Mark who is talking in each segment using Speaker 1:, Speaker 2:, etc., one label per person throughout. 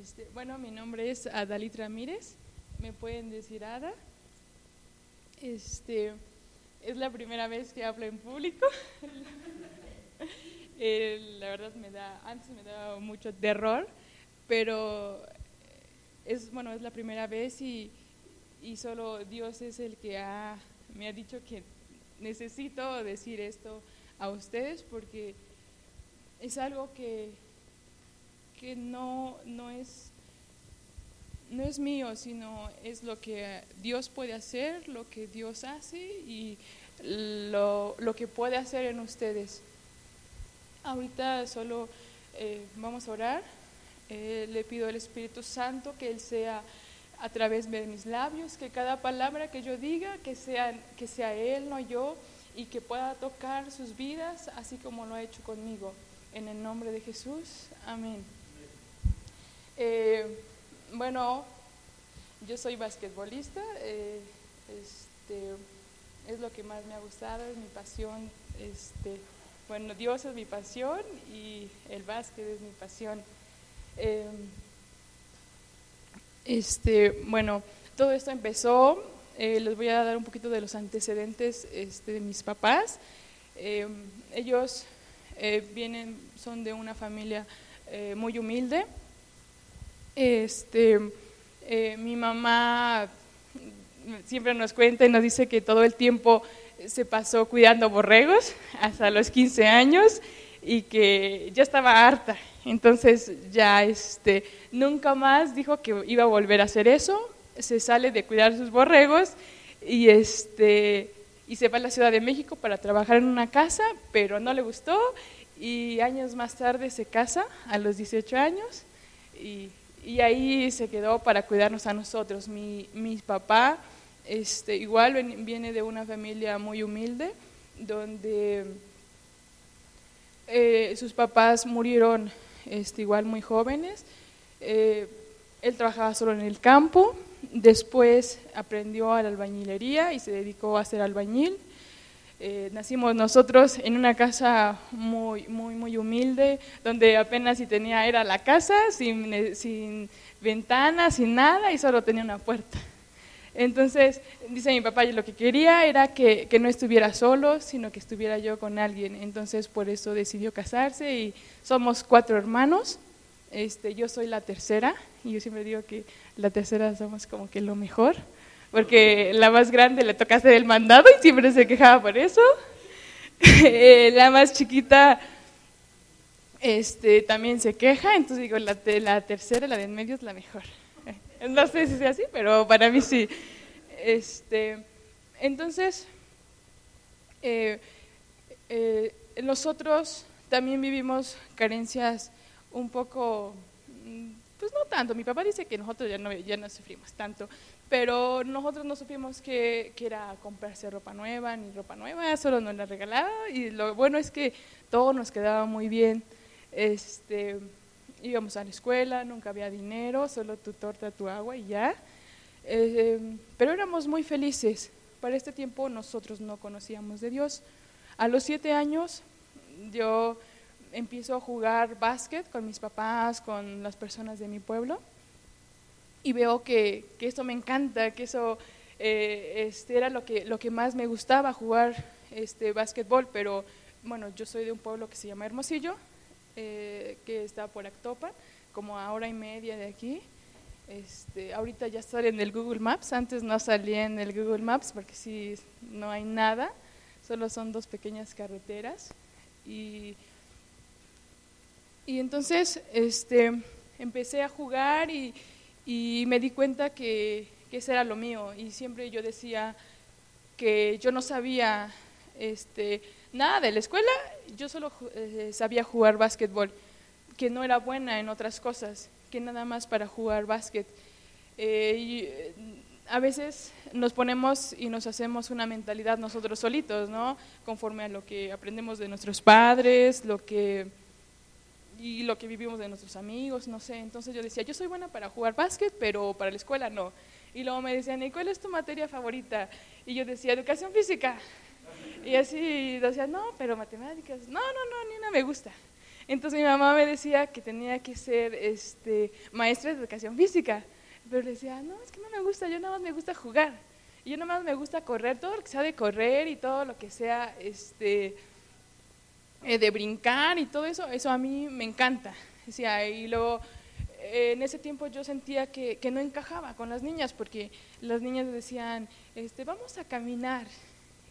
Speaker 1: Este, bueno, mi nombre es Adalit Ramírez, me pueden decir Ada. Este, es la primera vez que hablo en público. Eh, la verdad me da, antes me daba mucho terror, pero es bueno, es la primera vez y, y solo Dios es el que ha, me ha dicho que necesito decir esto a ustedes porque es algo que, que no, no, es, no es mío, sino es lo que Dios puede hacer, lo que Dios hace y lo, lo que puede hacer en ustedes. Ahorita solo eh, vamos a orar. Eh, le pido al Espíritu Santo que Él sea a través de mis labios, que cada palabra que yo diga, que sea, que sea Él, no yo, y que pueda tocar sus vidas así como lo ha hecho conmigo. En el nombre de Jesús, amén. Eh, bueno, yo soy basquetbolista, este, es lo que más me ha gustado, es mi pasión. Este, bueno, Dios es mi pasión y el básquet es mi pasión. Eh, este, bueno, todo esto empezó, eh, les voy a dar un poquito de los antecedentes este, de mis papás. Eh, ellos vienen, son de una familia muy humilde. Este, mi mamá siempre nos cuenta y nos dice que todo el tiempo se pasó cuidando borregos hasta los 15 años y que ya estaba harta. Entonces ya este, nunca más dijo que iba a volver a hacer eso, se sale de cuidar sus borregos y, este, y se va a la Ciudad de México para trabajar en una casa, pero no le gustó y años más tarde se casa a los 18 años y, y ahí se quedó para cuidarnos a nosotros. Mi, mi papá este, igual viene de una familia muy humilde, donde eh, sus papás murieron este, igual muy jóvenes. Eh, él trabajaba solo en el campo, después aprendió a la albañilería y se dedicó a ser albañil. Eh, nacimos nosotros en una casa muy, muy, muy humilde, donde apenas si tenía era la casa, sin, sin ventanas, sin nada, y solo tenía una puerta. Entonces, dice mi papá, yo lo que quería era que, que, no estuviera solo, sino que estuviera yo con alguien. Entonces, por eso decidió casarse y somos cuatro hermanos. Este, yo soy la tercera y yo siempre digo que la tercera somos como que lo mejor, porque la más grande le toca hacer el mandado y siempre se quejaba por eso. Eh, la más chiquita este, también se queja, entonces digo, la, la tercera, la de en medio es la mejor. No sé si sea así, pero para mí sí. Este, entonces, eh, eh, nosotros también vivimos carencias un poco, mm, pues no tanto. Mi papá dice que nosotros ya no, ya no sufrimos tanto, pero nosotros no supimos que, que, era comprarse ropa nueva, ni ropa nueva, solo nos la regalaba. Y lo bueno es que todo nos quedaba muy bien. Este, íbamos a la escuela, nunca había dinero, solo tu torta, tu agua y ya. Eh, pero éramos muy felices. Para este tiempo nosotros no conocíamos de Dios. A los siete años yo empiezo a jugar básquet con mis papás, con las personas de mi pueblo y veo que, que eso me encanta, que eso eh, este, era lo que, lo que más me gustaba, jugar este, básquetbol, pero bueno, yo soy de un pueblo que se llama Hermosillo, eh, que está por Actopa, como a hora y media de aquí. Este, ahorita ya sale en el Google Maps, antes no salía en el Google Maps porque sí, no hay nada, solo son dos pequeñas carreteras. Y, y entonces este, empecé a jugar y, y me di cuenta que, que ese era lo mío y siempre yo decía que yo no sabía este, nada de la escuela, yo solo eh, sabía jugar básquetbol, que no era buena en otras cosas, que nada más para jugar básquet. Eh, y, eh, a veces nos ponemos y nos hacemos una mentalidad nosotros solitos, ¿no? Conforme a lo que aprendemos de nuestros padres, lo que y lo que vivimos de nuestros amigos, no sé. Entonces yo decía, yo soy buena para jugar básquet, pero para la escuela no. Y luego me decían, ¿y cuál es tu materia favorita? Y yo decía, educación física. Y así decía, no, pero matemáticas, no, no, no, ni una me gusta. Entonces mi mamá me decía que tenía que ser este, maestra de educación física. Pero decía, no, es que no me gusta, yo nada más me gusta jugar. Y yo nada más me gusta correr, todo lo que sea de correr y todo lo que sea este, eh, de brincar y todo eso, eso a mí me encanta. Decía, y luego en ese tiempo yo sentía que, que, no encajaba con las niñas, porque las niñas decían, este, vamos a caminar,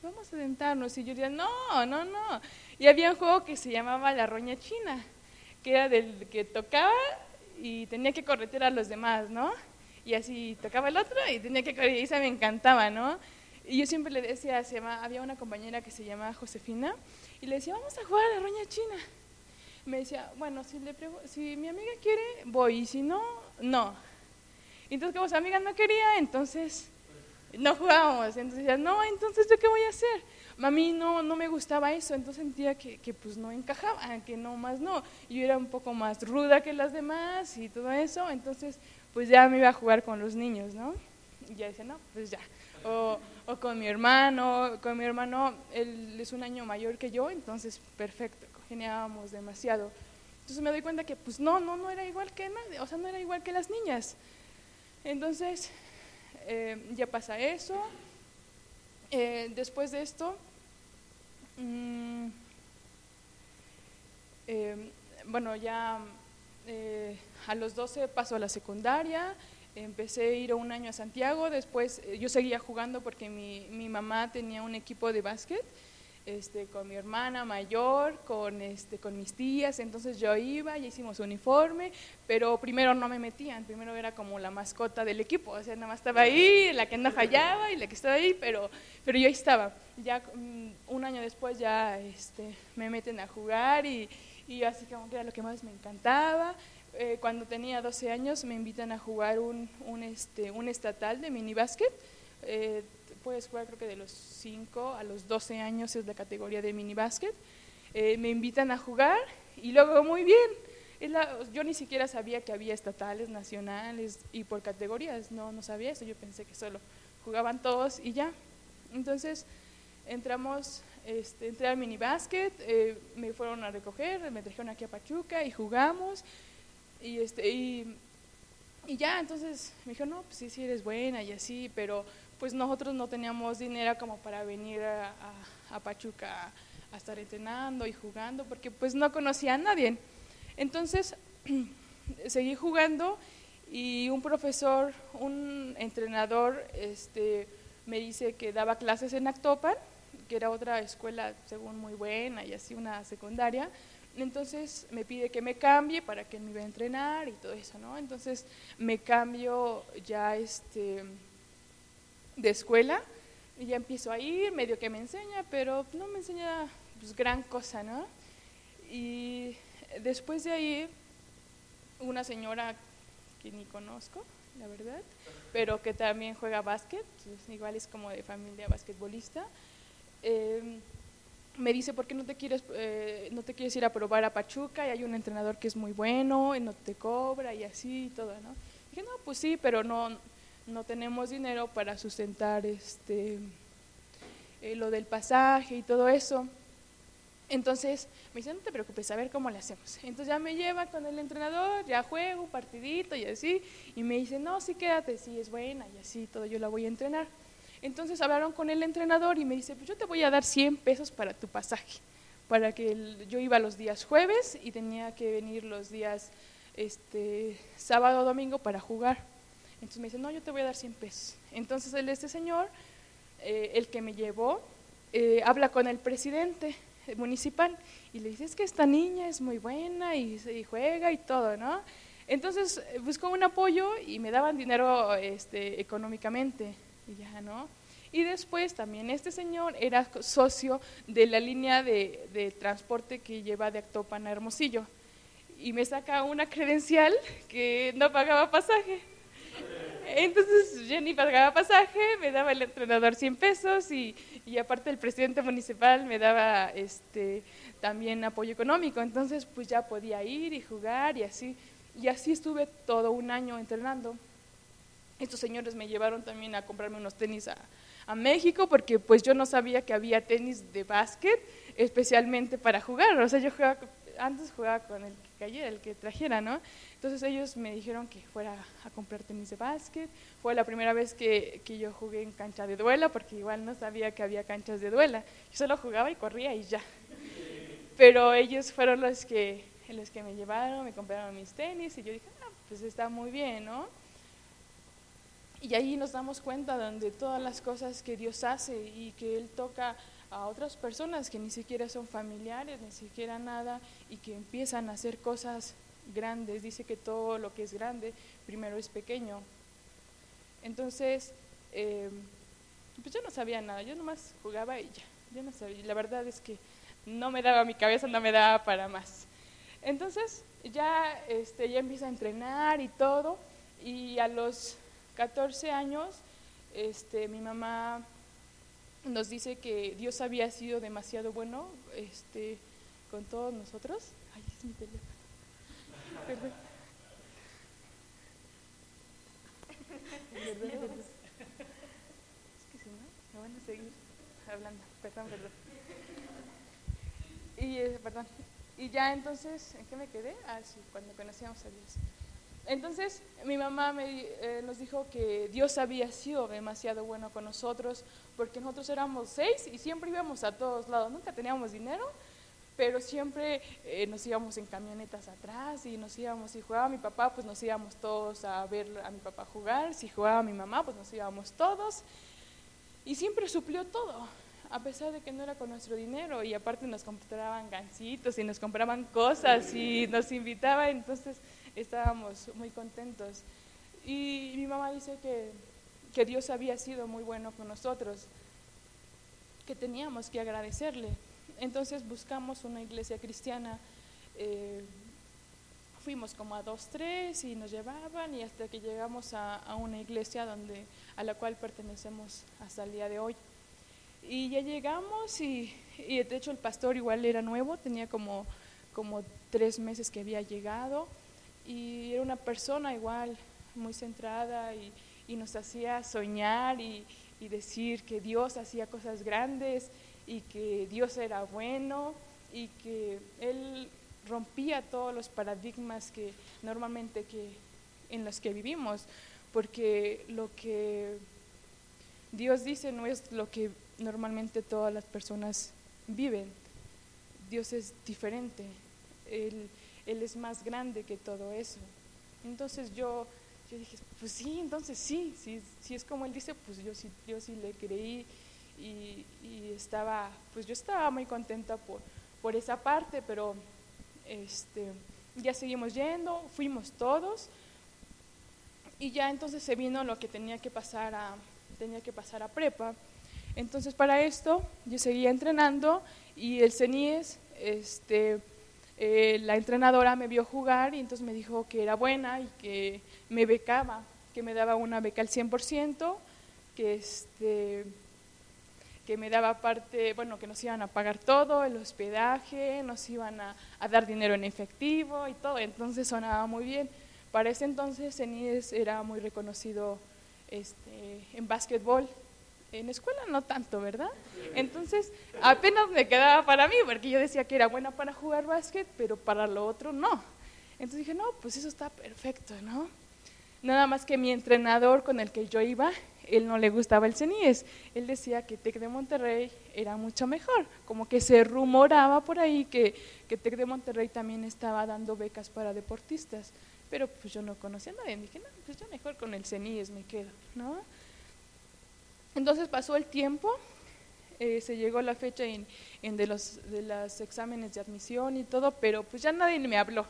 Speaker 1: vamos a sentarnos. Y yo decía, no, no, no. Y había un juego que se llamaba La Roña China, que era del que tocaba y tenía que corretear a los demás, ¿no? Y así tocaba el otro y tenía que correr, y esa me encantaba, ¿no? Y yo siempre le decía, se llama, había una compañera que se llama Josefina, y le decía, vamos a jugar a la roña china. Me decía, bueno, si, mi amiga quiere, voy, y si no, no. Entonces, como su amiga no quería, entonces no jugábamos. Entonces decía, no, entonces, ¿yo qué voy a hacer? A mí no, no me gustaba eso, entonces sentía que, que pues no encajaba, que no más no. Yo era un poco más ruda que las demás y todo eso, entonces pues ya me iba a jugar con los niños, ¿no? Y ya dice, no, pues ya. O, o, con mi hermano, con mi hermano, él es un año mayor que yo, entonces perfecto, congeniábamos demasiado. Entonces me doy cuenta que pues no, no, no era igual que nadie, o sea, no era igual que las niñas. Entonces eh, ya pasa eso. Eh, después de esto, mmm, eh, bueno, ya a los 12 pasó a la secundaria, empecé a ir un año a Santiago, después eh, yo seguía jugando porque mi, mi, mamá tenía un equipo de básquet este, con mi hermana mayor, con, este, con mis tías, entonces yo iba, ya hicimos uniforme, pero primero no me metían, primero era como la mascota del equipo, o sea, nada más estaba ahí, la que no fallaba y la que estaba ahí, pero, pero yo ahí estaba. Ya mm, un año después ya este, me meten a jugar y, y así como que era lo que más me encantaba. Eh, cuando tenía 12 años me invitan a jugar un, un, este, un estatal de mini básquet. Eh, puedes jugar creo que de los 5 a los 12 años es la categoría de mini básquet. Eh, me invitan a jugar y luego muy bien. yo ni siquiera sabía que había estatales, nacionales y por categorías, no, no sabía eso, yo pensé que solo jugaban todos y ya. Entonces entramos este, entré al minibásquet, eh, me fueron a recoger, me trajeron aquí a Pachuca y jugamos. Y, este, y, ya, entonces me dijo, no, pues sí, sí eres buena y así, pero pues nosotros no teníamos dinero como para venir a, a, Pachuca a estar entrenando y jugando, porque pues no conocía a nadie. Entonces seguí jugando y un profesor, un entrenador, este, me dice que daba clases en Actopan que era otra escuela según muy buena y así una secundaria. Entonces me pide que me cambie para que me iba a entrenar y todo eso, ¿no? Entonces me cambio ya este de escuela y ya empiezo a ir, medio que me enseña, pero no me enseña pues, gran cosa, ¿no? Y después de ahí, una señora que ni conozco, la verdad, pero que también juega básquet, pues, igual es como de familia basquetbolista, Em, me dice, ¿por qué no te, quieres, eh, no te quieres ir a probar a Pachuca? Y hay un entrenador que es muy bueno, y no te cobra y así y todo, ¿no? Dije, no, pues sí, pero no, no tenemos dinero para sustentar este, eh, lo del pasaje y todo eso. Entonces me dice, no te preocupes, a ver cómo le hacemos. Entonces ya me lleva con el entrenador, ya juego partidito y así, y me dice, no, sí quédate, sí es buena y así, todo yo la voy a entrenar. Entonces hablaron con el entrenador y me dice, pues yo te voy a dar 100 pesos para tu pasaje, para que yo iba los días jueves y tenía que venir los días este, sábado o domingo para jugar. Entonces me dice, no, yo te voy a dar 100 pesos. Entonces este señor, eh, el que me llevó, eh, habla con el presidente municipal y le dice, es que esta niña es muy buena y, y juega y todo, ¿no? Entonces buscó un apoyo y me daban dinero este, económicamente y ya, ¿no? Y después también este señor era socio de la línea de, transporte que lleva de Actopan a Hermosillo. Y me saca una credencial que no pagaba pasaje. Entonces ni pagaba pasaje, me daba el entrenador 100 pesos y, y aparte el presidente municipal me daba este, también apoyo económico. Entonces pues ya podía ir y jugar y así. Y así estuve todo un año entrenando. Estos señores me llevaron también a comprarme unos tenis a, México porque pues yo no sabía que había tenis de básquet especialmente para jugar. O sea, yo jugaba antes jugaba con el que cayera, el que trajera, ¿no? Entonces ellos me dijeron que fuera a comprar tenis de básquet. Fue la primera vez que, que yo jugué en cancha de duela, porque igual no sabía que había canchas de duela. Yo solo jugaba y corría y ya. Pero ellos fueron los que, los que me llevaron, me compraron mis tenis y yo dije, ah, pues está muy bien, ¿no? Y ahí nos damos cuenta de todas las cosas que Dios hace y que Él toca a otras personas que ni siquiera son familiares, ni siquiera nada, y que empiezan a hacer cosas grandes. Dice que todo lo que es grande primero es pequeño. Entonces, eh, pues yo no sabía nada, yo nomás jugaba y ya, yo no sabía. La verdad es que no me daba mi cabeza, no me daba para más. Entonces, ya, este, ya empiezo a entrenar y todo, y a los 14 años, este, mi mamá nos dice que Dios había sido demasiado bueno este, con todos nosotros. Ay, es mi teléfono. Perdón. Es que si no, me van a seguir hablando. Perdón, perdón. Y, eh, perdón. Y ya entonces, ¿en qué me quedé? Ah, sí, cuando conocíamos a Dios. Entonces mi mamá me, eh, nos dijo que Dios había sido demasiado bueno con nosotros porque nosotros éramos seis y siempre íbamos a todos lados, nunca teníamos dinero, pero siempre eh, nos íbamos en camionetas atrás y nos íbamos, si jugaba mi papá, pues nos íbamos todos a ver a mi papá jugar, si jugaba mi mamá, pues nos íbamos todos. Y siempre suplió todo a pesar de que no era con nuestro dinero y aparte nos compraban gancitos y nos compraban cosas y nos invitaba, entonces estábamos muy contentos. Y mi mamá dice que, que Dios había sido muy bueno con nosotros, que teníamos que agradecerle. Entonces buscamos una iglesia cristiana. Eh, fuimos como a dos, tres y nos llevaban y hasta que llegamos a, a, una iglesia donde, a la cual pertenecemos hasta el día de hoy. Y ya llegamos y, y de hecho el pastor igual era nuevo, tenía como, como tres meses que había llegado y era una persona igual muy centrada y, nos hacía soñar y, decir que Dios hacía cosas grandes y que Dios era bueno y que Él rompía todos los paradigmas que normalmente que, en los que vivimos, porque lo que Dios dice no es lo que normalmente todas las personas viven. Dios es diferente. Él, él es más grande que todo eso. Entonces yo, yo dije, pues sí, entonces sí, si es como Él dice, pues yo sí, yo sí le creí y, estaba, pues yo estaba muy contenta por, por esa parte, pero este, ya seguimos yendo, fuimos todos y ya entonces se vino lo que tenía que pasar a, tenía que pasar a prepa. Entonces para esto yo seguía entrenando y el CENIES, este, eh, la entrenadora me vio jugar y entonces me dijo que era buena y que me becaba, que me daba una beca al 100%, que, este, que me daba parte, bueno, que nos iban a pagar todo, el hospedaje, nos iban a, dar dinero en efectivo y todo, entonces sonaba muy bien. Para ese entonces CENIES era muy reconocido este, en básquetbol en escuela no tanto, ¿verdad? Entonces, apenas me quedaba para mí, porque yo decía que era buena para jugar básquet, pero para lo otro no. Entonces dije, no, pues eso está perfecto, ¿no? Nada más que mi entrenador con el que yo iba, él no le gustaba el CENIES. Él decía que TEC de Monterrey era mucho mejor. Como que se rumoraba por ahí que, que TEC de Monterrey también estaba dando becas para deportistas. Pero pues yo no conocía a nadie. Dije, no, pues yo mejor con el CENIES me quedo, ¿no? Entonces pasó el tiempo, eh, se llegó la fecha en, de, los, de exámenes de admisión y todo, pero pues ya nadie me habló.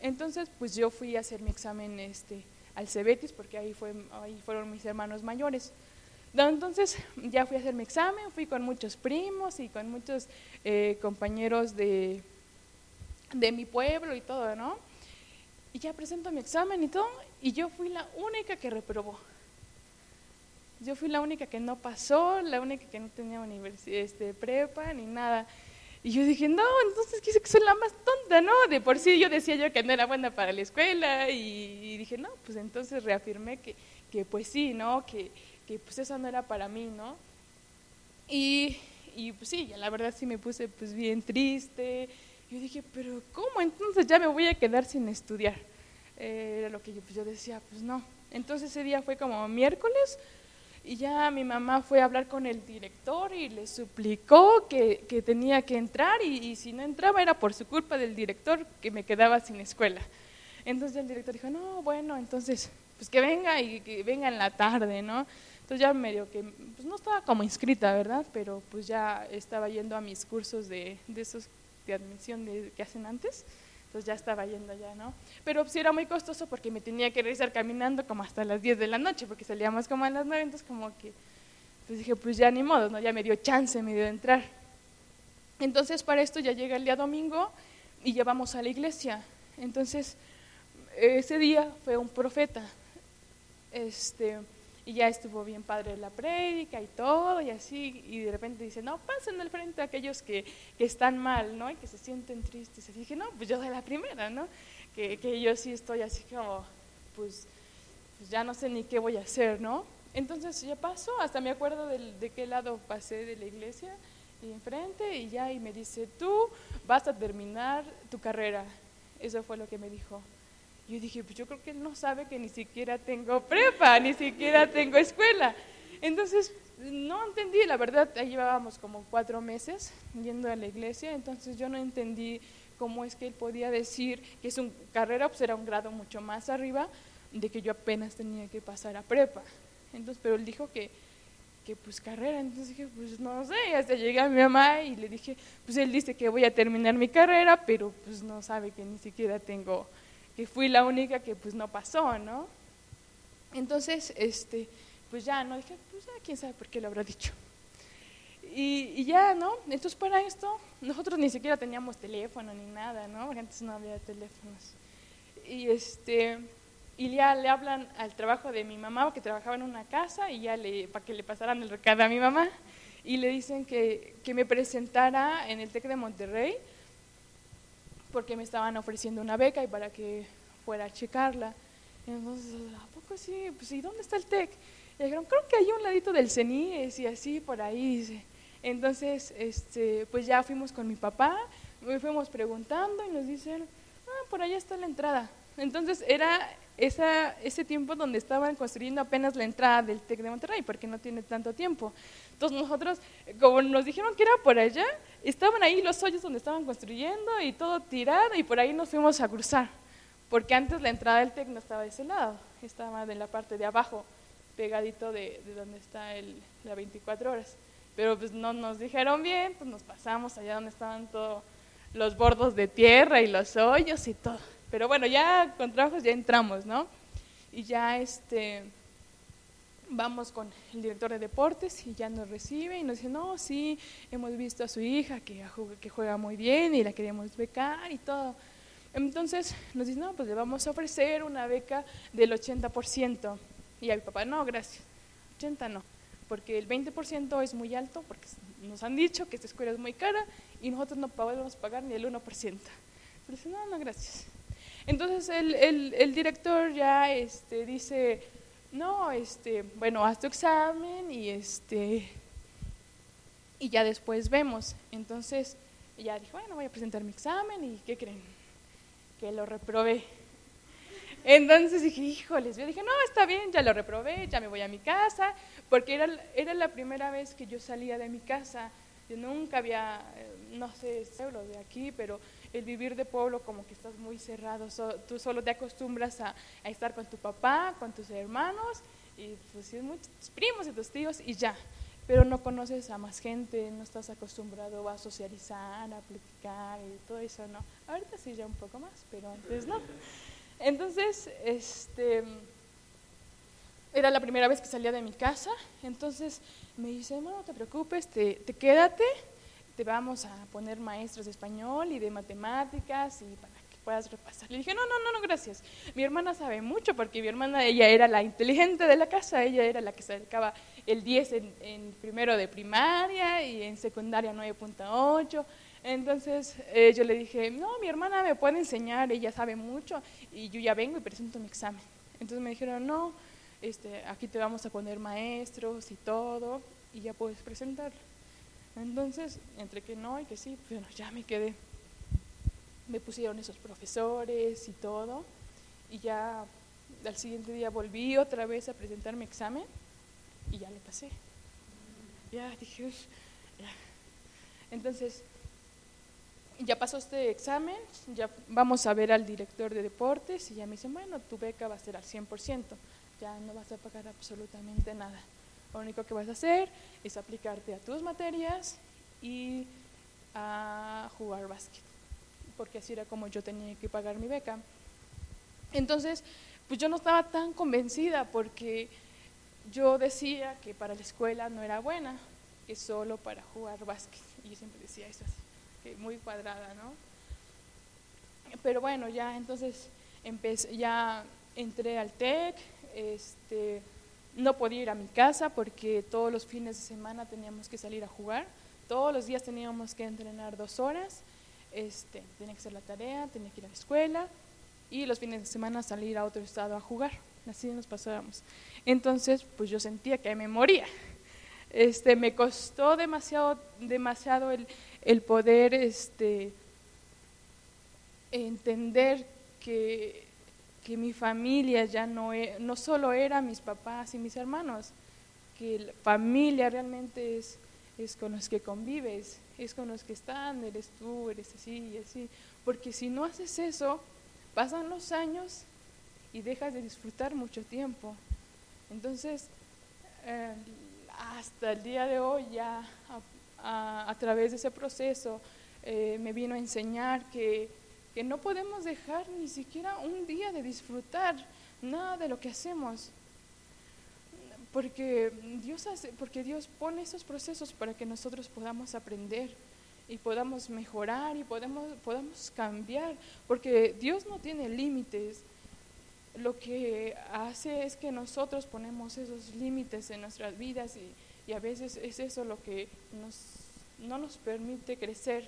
Speaker 1: Entonces pues yo fui a hacer mi examen este, al Cebetis, porque ahí, fue, ahí fueron mis hermanos mayores. Entonces ya fui a hacer mi examen, fui con muchos primos y con muchos eh, compañeros de, de mi pueblo y todo, ¿no? Y ya presento mi examen y todo, y yo fui la única que reprobó. Yo fui la única que no pasó, la única que no tenía universidad, este, prepa ni nada. Y yo dije, no, entonces quise que soy la más tonta, ¿no? De por sí yo decía yo que no era buena para la escuela y, dije, no, pues entonces reafirmé que, que pues sí, ¿no? Que, que, pues eso no era para mí, ¿no? Y, y pues sí, la verdad sí me puse pues bien triste Yo dije, pero ¿cómo? Entonces ya me voy a quedar sin estudiar. Eh, era lo que yo, pues yo decía, pues no. Entonces ese día fue como miércoles y ya mi mamá fue a hablar con el director y le suplicó que, que tenía que entrar y, si no entraba era por su culpa del director que me quedaba sin escuela. Entonces el director dijo, no, bueno, entonces pues que venga y que venga en la tarde, ¿no? Entonces ya medio que, pues no estaba como inscrita, ¿verdad? Pero pues ya estaba yendo a mis cursos de, de esos de admisión de, que hacen antes entonces ya estaba yendo allá, ¿no? Pero sí era muy costoso porque me tenía que regresar caminando como hasta las 10 de la noche, porque salíamos como a las 9, entonces como que, pues dije, pues ya ni modo, ¿no? Ya me dio chance, me dio de entrar. Entonces para esto ya llega el día domingo y llevamos a la iglesia. Entonces ese día fue un profeta. Este, y ya estuvo bien padre la prédica y todo, y así, y de repente dice, no, pasen al frente a aquellos que, que, están mal, ¿no? Y que se sienten tristes. Y dije, no, pues yo soy la primera, ¿no? Que, que yo sí estoy así como, pues, pues, ya no sé ni qué voy a hacer, ¿no? Entonces ya paso, hasta me acuerdo de, de qué lado pasé de la iglesia, y enfrente, y ya, y me dice, tú vas a terminar tu carrera. Eso fue lo que me dijo. Yo dije, pues yo creo que él no sabe que ni siquiera tengo prepa, ni siquiera tengo escuela. Entonces, no entendí, la verdad, ahí llevábamos como cuatro meses yendo a la iglesia, entonces yo no entendí cómo es que él podía decir que su carrera pues era un grado mucho más arriba de que yo apenas tenía que pasar a prepa. Entonces, pero él dijo que, que pues carrera, entonces dije, pues no sé, hasta llegué a mi mamá y le dije, pues él dice que voy a terminar mi carrera, pero pues no sabe que ni siquiera tengo que fui la única que pues no pasó, ¿no? Entonces, este, pues ya, ¿no? Dije, pues ya, quién sabe por qué lo habrá dicho. Y, ya, ¿no? Entonces para esto, nosotros ni siquiera teníamos teléfono ni nada, ¿no? Porque antes no había teléfonos. Y este, y ya le hablan al trabajo de mi mamá, que trabajaba en una casa, y ya le, para que le pasaran el recado a mi mamá, y le dicen que, que me presentara en el TEC de Monterrey, porque me estaban ofreciendo una beca y para que fuera a checarla. Entonces, ¿a poco sí? Pues, ¿y dónde está el TEC? Y dijeron, creo que hay un ladito del CENIES y así por ahí, dice. Entonces, este, pues ya fuimos con mi papá, fuimos preguntando y nos dicen, ah, por allá está la entrada. Entonces era esa, ese tiempo donde estaban construyendo apenas la entrada del TEC de Monterrey, porque no tiene tanto tiempo. Entonces nosotros, como nos dijeron que era por allá, estaban ahí los hoyos donde estaban construyendo y todo tirado y por ahí nos fuimos a cruzar, porque antes la entrada del TEC no estaba de ese lado, estaba de la parte de abajo, pegadito de, de donde está el, la 24 horas. Pero pues no nos dijeron bien, pues nos pasamos allá donde estaban todos los bordos de tierra y los hoyos y todo. Pero bueno, ya con trabajos ya entramos, ¿no? Y ya este vamos con el director de deportes y ya nos recibe y nos dice, no, sí, hemos visto a su hija que, que juega muy bien y la queríamos becar y todo. Entonces nos dice, no, pues le vamos a ofrecer una beca del 80%. Y a mi papá, no, gracias, 80 no, porque el 20% es muy alto, porque nos han dicho que esta escuela es muy cara y nosotros no podemos pagar ni el 1%. Entonces no, no, gracias. Entonces el, el, el director ya este, dice, no, este, bueno, haz tu examen y este y ya después vemos. Entonces ya dijo, bueno, voy a presentar mi examen y ¿qué creen? Que lo reprobé. Entonces dije, híjoles, yo dije, no, está bien, ya lo reprobé, ya me voy a mi casa, porque era, era la primera vez que yo salía de mi casa. Yo nunca había, eh, no sé, de aquí, pero el vivir de pueblo como que estás muy cerrado, tú solo te acostumbras a, estar con tu papá, con tus hermanos y pues tus primos y tus tíos y ya, pero no conoces a más gente, no estás acostumbrado a socializar, a platicar y todo eso, ¿no? Ahorita sí ya un poco más, pero antes no. Entonces, este, era la primera vez que salía de mi casa, entonces me dice, no, no te preocupes, te, te quédate te vamos a poner maestros de español y de matemáticas y para que puedas repasar. Le dije, no, no, no, no, gracias. Mi hermana sabe mucho porque mi hermana, ella era la inteligente de la casa, ella era la que sacaba el 10 en, en primero de primaria y en secundaria 9.8. Entonces eh, yo le dije, no, mi hermana me puede enseñar, ella sabe mucho y yo ya vengo y presento mi examen. Entonces me dijeron, no, este, aquí te vamos a poner maestros y todo y ya puedes presentarlo. Entonces, entre que no y que sí, bueno, ya me quedé. me pusieron esos profesores y todo. Y ya al siguiente día volví otra vez a presentar mi examen y ya lo pasé. Ya dije, ya. Entonces, ya pasó este examen, ya vamos a ver al director de deportes y ya me dicen, bueno, tu beca va a ser al 100%, ya no vas a pagar absolutamente nada. Lo único que vas a hacer es aplicarte a tus materias y a jugar básquet, porque así era como yo tenía que pagar mi beca. Entonces, pues yo no estaba tan convencida porque yo decía que para la escuela no era buena, que solo para jugar básquet. Y yo siempre decía eso así, muy cuadrada, ¿no? Pero bueno, ya entonces empecé, ya entré al TEC, este, no podía ir a mi casa porque todos los fines de semana teníamos que salir a jugar, todos los días teníamos que entrenar dos horas, este, tenía que hacer la tarea, tenía que ir a la escuela y los fines de semana salir a otro estado a jugar, así nos pasábamos. Entonces, pues yo sentía que me moría. Este, me costó demasiado, demasiado el, el poder este, entender que, que, mi familia ya no, e, no solo era mis papás y mis hermanos, que la familia realmente es, es con los que convives, es con los que están, eres tú, eres así y así. Porque si no haces eso, pasan los años y dejas de disfrutar mucho tiempo. Entonces, eh, hasta el día de hoy ya a, través de ese proceso eh, me vino a enseñar que, que, no podemos dejar ni siquiera un día de disfrutar nada de lo que hacemos. Porque Dios, hace, porque Dios pone esos procesos para que nosotros podamos aprender y podamos mejorar y podemos, podamos cambiar, porque Dios no tiene límites lo que hace es que nosotros ponemos esos límites en nuestras vidas y, a veces es eso lo que nos, no nos permite crecer.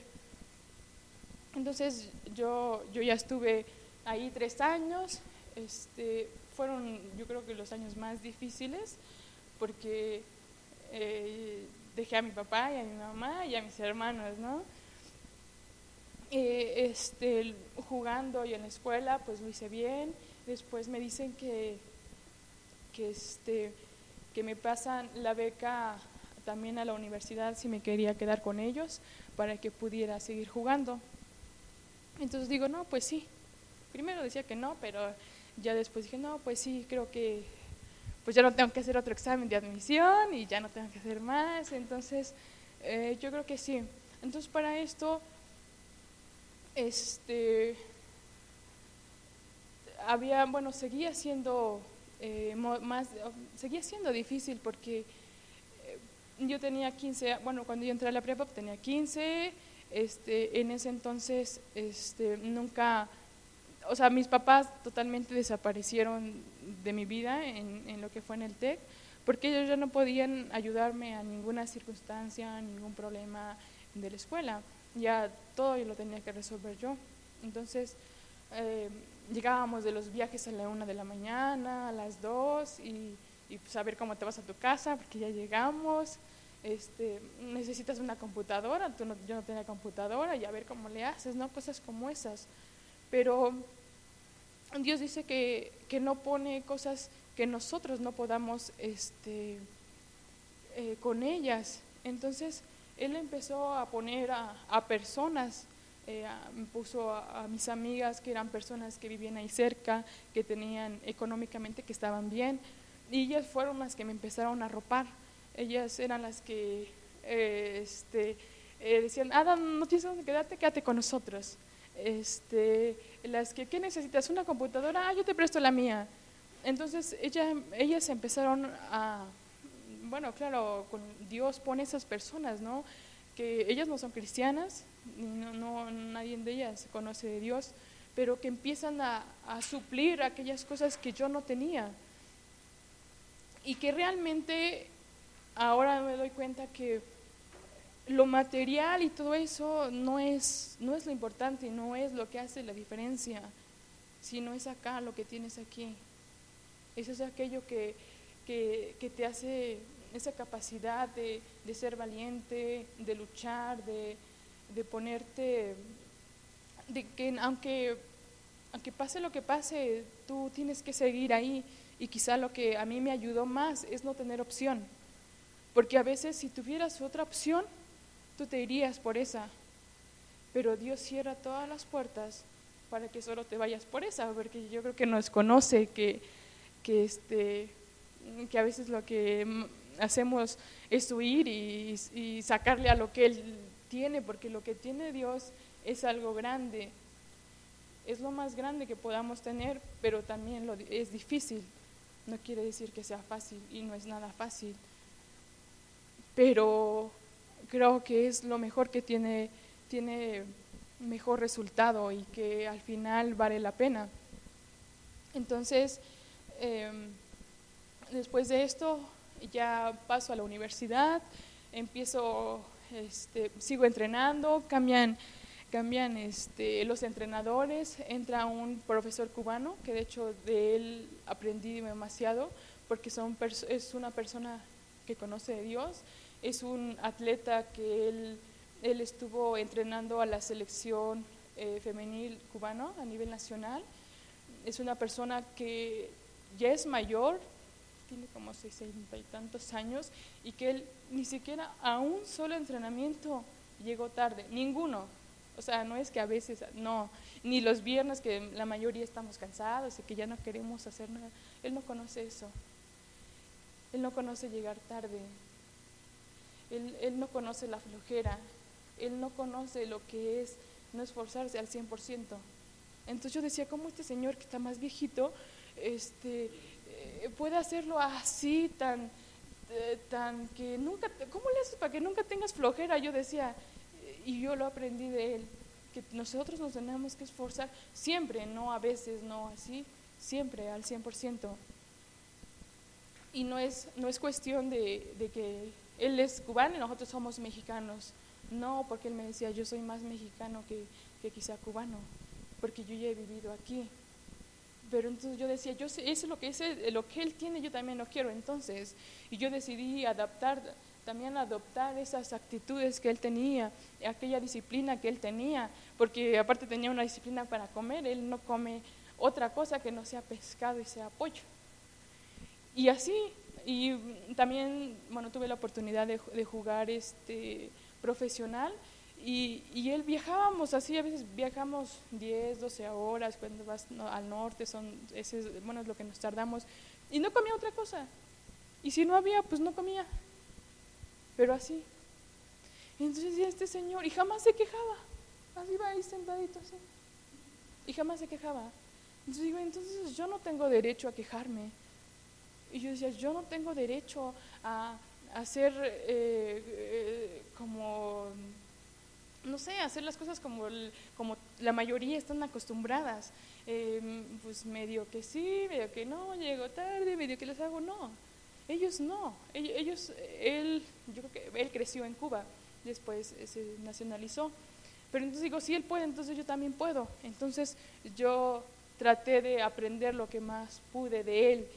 Speaker 1: Entonces yo, yo ya estuve ahí tres años, este, fueron yo creo que los años más difíciles porque eh, dejé a mi papá y a mi mamá y a mis hermanos, ¿no? Eh, este, jugando y en la escuela pues lo hice bien Después me dicen que, que, este, que me pasan la beca también a la universidad si me quería quedar con ellos para que pudiera seguir jugando. Entonces digo, no, pues sí. Primero decía que no, pero ya después dije, no, pues sí, creo que pues ya no tengo que hacer otro examen de admisión y ya no tengo que hacer más. Entonces, eh, yo creo que sí. Entonces, para esto, este, había, bueno, seguía siendo eh, más, seguía siendo difícil porque eh, yo tenía 15, bueno, cuando yo entré a la prepa tenía 15, este, en ese entonces este, nunca, o sea, mis papás totalmente desaparecieron de mi vida en, en lo que fue en el TEC, porque ellos ya no podían ayudarme a ninguna circunstancia, a ningún problema de la escuela, ya todo yo lo tenía que resolver yo. Entonces, eh, llegábamos de los viajes a la una de la mañana, a las dos, y, y saber pues, cómo te vas a tu casa, porque ya llegamos. Este, necesitas una computadora, Tú no, yo no tenía computadora, y a ver cómo le haces, ¿no? Cosas como esas. Pero Dios dice que, que no pone cosas que nosotros no podamos este, eh, con ellas. Entonces, Él empezó a poner a, a personas eh, puso a, mis amigas que eran personas que vivían ahí cerca, que tenían económicamente, que estaban bien, y ellas fueron las que me empezaron a ropar. Ellas eran las que eh, este, eh, decían, Adam, no tienes dónde quedarte, quédate con nosotros. Este, las que, ¿qué necesitas? ¿Una computadora? Ah, yo te presto la mía. Entonces ella, ellas empezaron a, bueno, claro, con Dios pone esas personas, ¿no? Que ellas no son cristianas, no, no, nadie de ellas conoce de Dios, pero que empiezan a, a suplir aquellas cosas que yo no tenía. Y que realmente ahora me doy cuenta que lo material y todo eso no es, no es lo importante, no es lo que hace la diferencia, sino es acá lo que tienes aquí. Eso es aquello que, que, te hace esa capacidad de, de, ser valiente, de luchar, de, de ponerte de que aunque, aunque pase lo que pase, tú tienes que seguir ahí. Y quizá lo que a mí me ayudó más es no tener opción. Porque a veces si tuvieras otra opción, tú te irías por esa. Pero Dios cierra todas las puertas para que solo te vayas por esa, porque yo creo que nos conoce que, que, este, que a veces lo que hacemos es huir y, y sacarle a lo que Él tiene, porque lo que tiene Dios es algo grande, es lo más grande que podamos tener, pero también es difícil. No quiere decir que sea fácil y no es nada fácil, pero creo que es lo mejor que tiene, tiene mejor resultado y que al final vale la pena. Entonces, em, después de esto, ya paso a la universidad, empiezo, este, sigo entrenando, cambian cambian este, los entrenadores, entra un profesor cubano, que de hecho de él aprendí demasiado, porque es una persona que conoce a Dios, es un atleta que él, él estuvo entrenando a la selección eh, femenil cubano a nivel nacional, es una persona que ya es mayor, tiene como sesenta y tantos años, y que él ni siquiera a un solo entrenamiento llegó tarde, ninguno, o sea, no es que a veces, no, ni los viernes que la mayoría estamos cansados y que ya no queremos hacer nada. Él no conoce eso. Él no conoce llegar tarde. Él, no conoce la flojera. Él no conoce lo que es no esforzarse al 100%. Entonces yo decía, ¿cómo este señor que está más viejito este, eh, puede hacerlo así, tan, eh, tan que nunca, ¿cómo le haces para que nunca tengas flojera? Yo decía, y yo lo aprendí de él, que nosotros nos tenemos que esforzar siempre, no a veces, no así, siempre al 100%. Y no es, no es cuestión de que él es cubano y nosotros somos mexicanos. No, porque él me decía, yo soy más mexicano que, que quizá cubano, porque yo ya he vivido aquí. Pero entonces yo decía, yo sé, eso es lo que, ese, lo que él tiene, yo también lo quiero. Entonces, y yo decidí adaptar también adoptar esas actitudes que él tenía, aquella disciplina que él tenía, porque aparte tenía una disciplina para comer, él no come otra cosa que no sea pescado y sea pollo. Y así, y también, bueno, tuve la oportunidad de, jugar este, profesional y, y, él viajábamos así, a veces viajamos 10, 12 horas, cuando vas al norte, son, ese es, bueno, es lo que nos tardamos, y no comía otra cosa. Y si no había, pues no comía pero así. entonces decía este señor, y jamás se quejaba, así va ahí sentadito así, y jamás se quejaba. Entonces digo, entonces yo no tengo derecho a quejarme. Y yo decía, yo no tengo derecho a hacer eh, eh, como, no sé, hacer las cosas como, como la mayoría están acostumbradas. Em, pues medio que sí, medio que no, llego tarde, medio que les hago, no. Ellos no, ellos, él, yo creo que él creció en Cuba, después se nacionalizó. Pero entonces digo, si él puede, entonces yo también puedo. Entonces yo traté de aprender lo que más pude de él.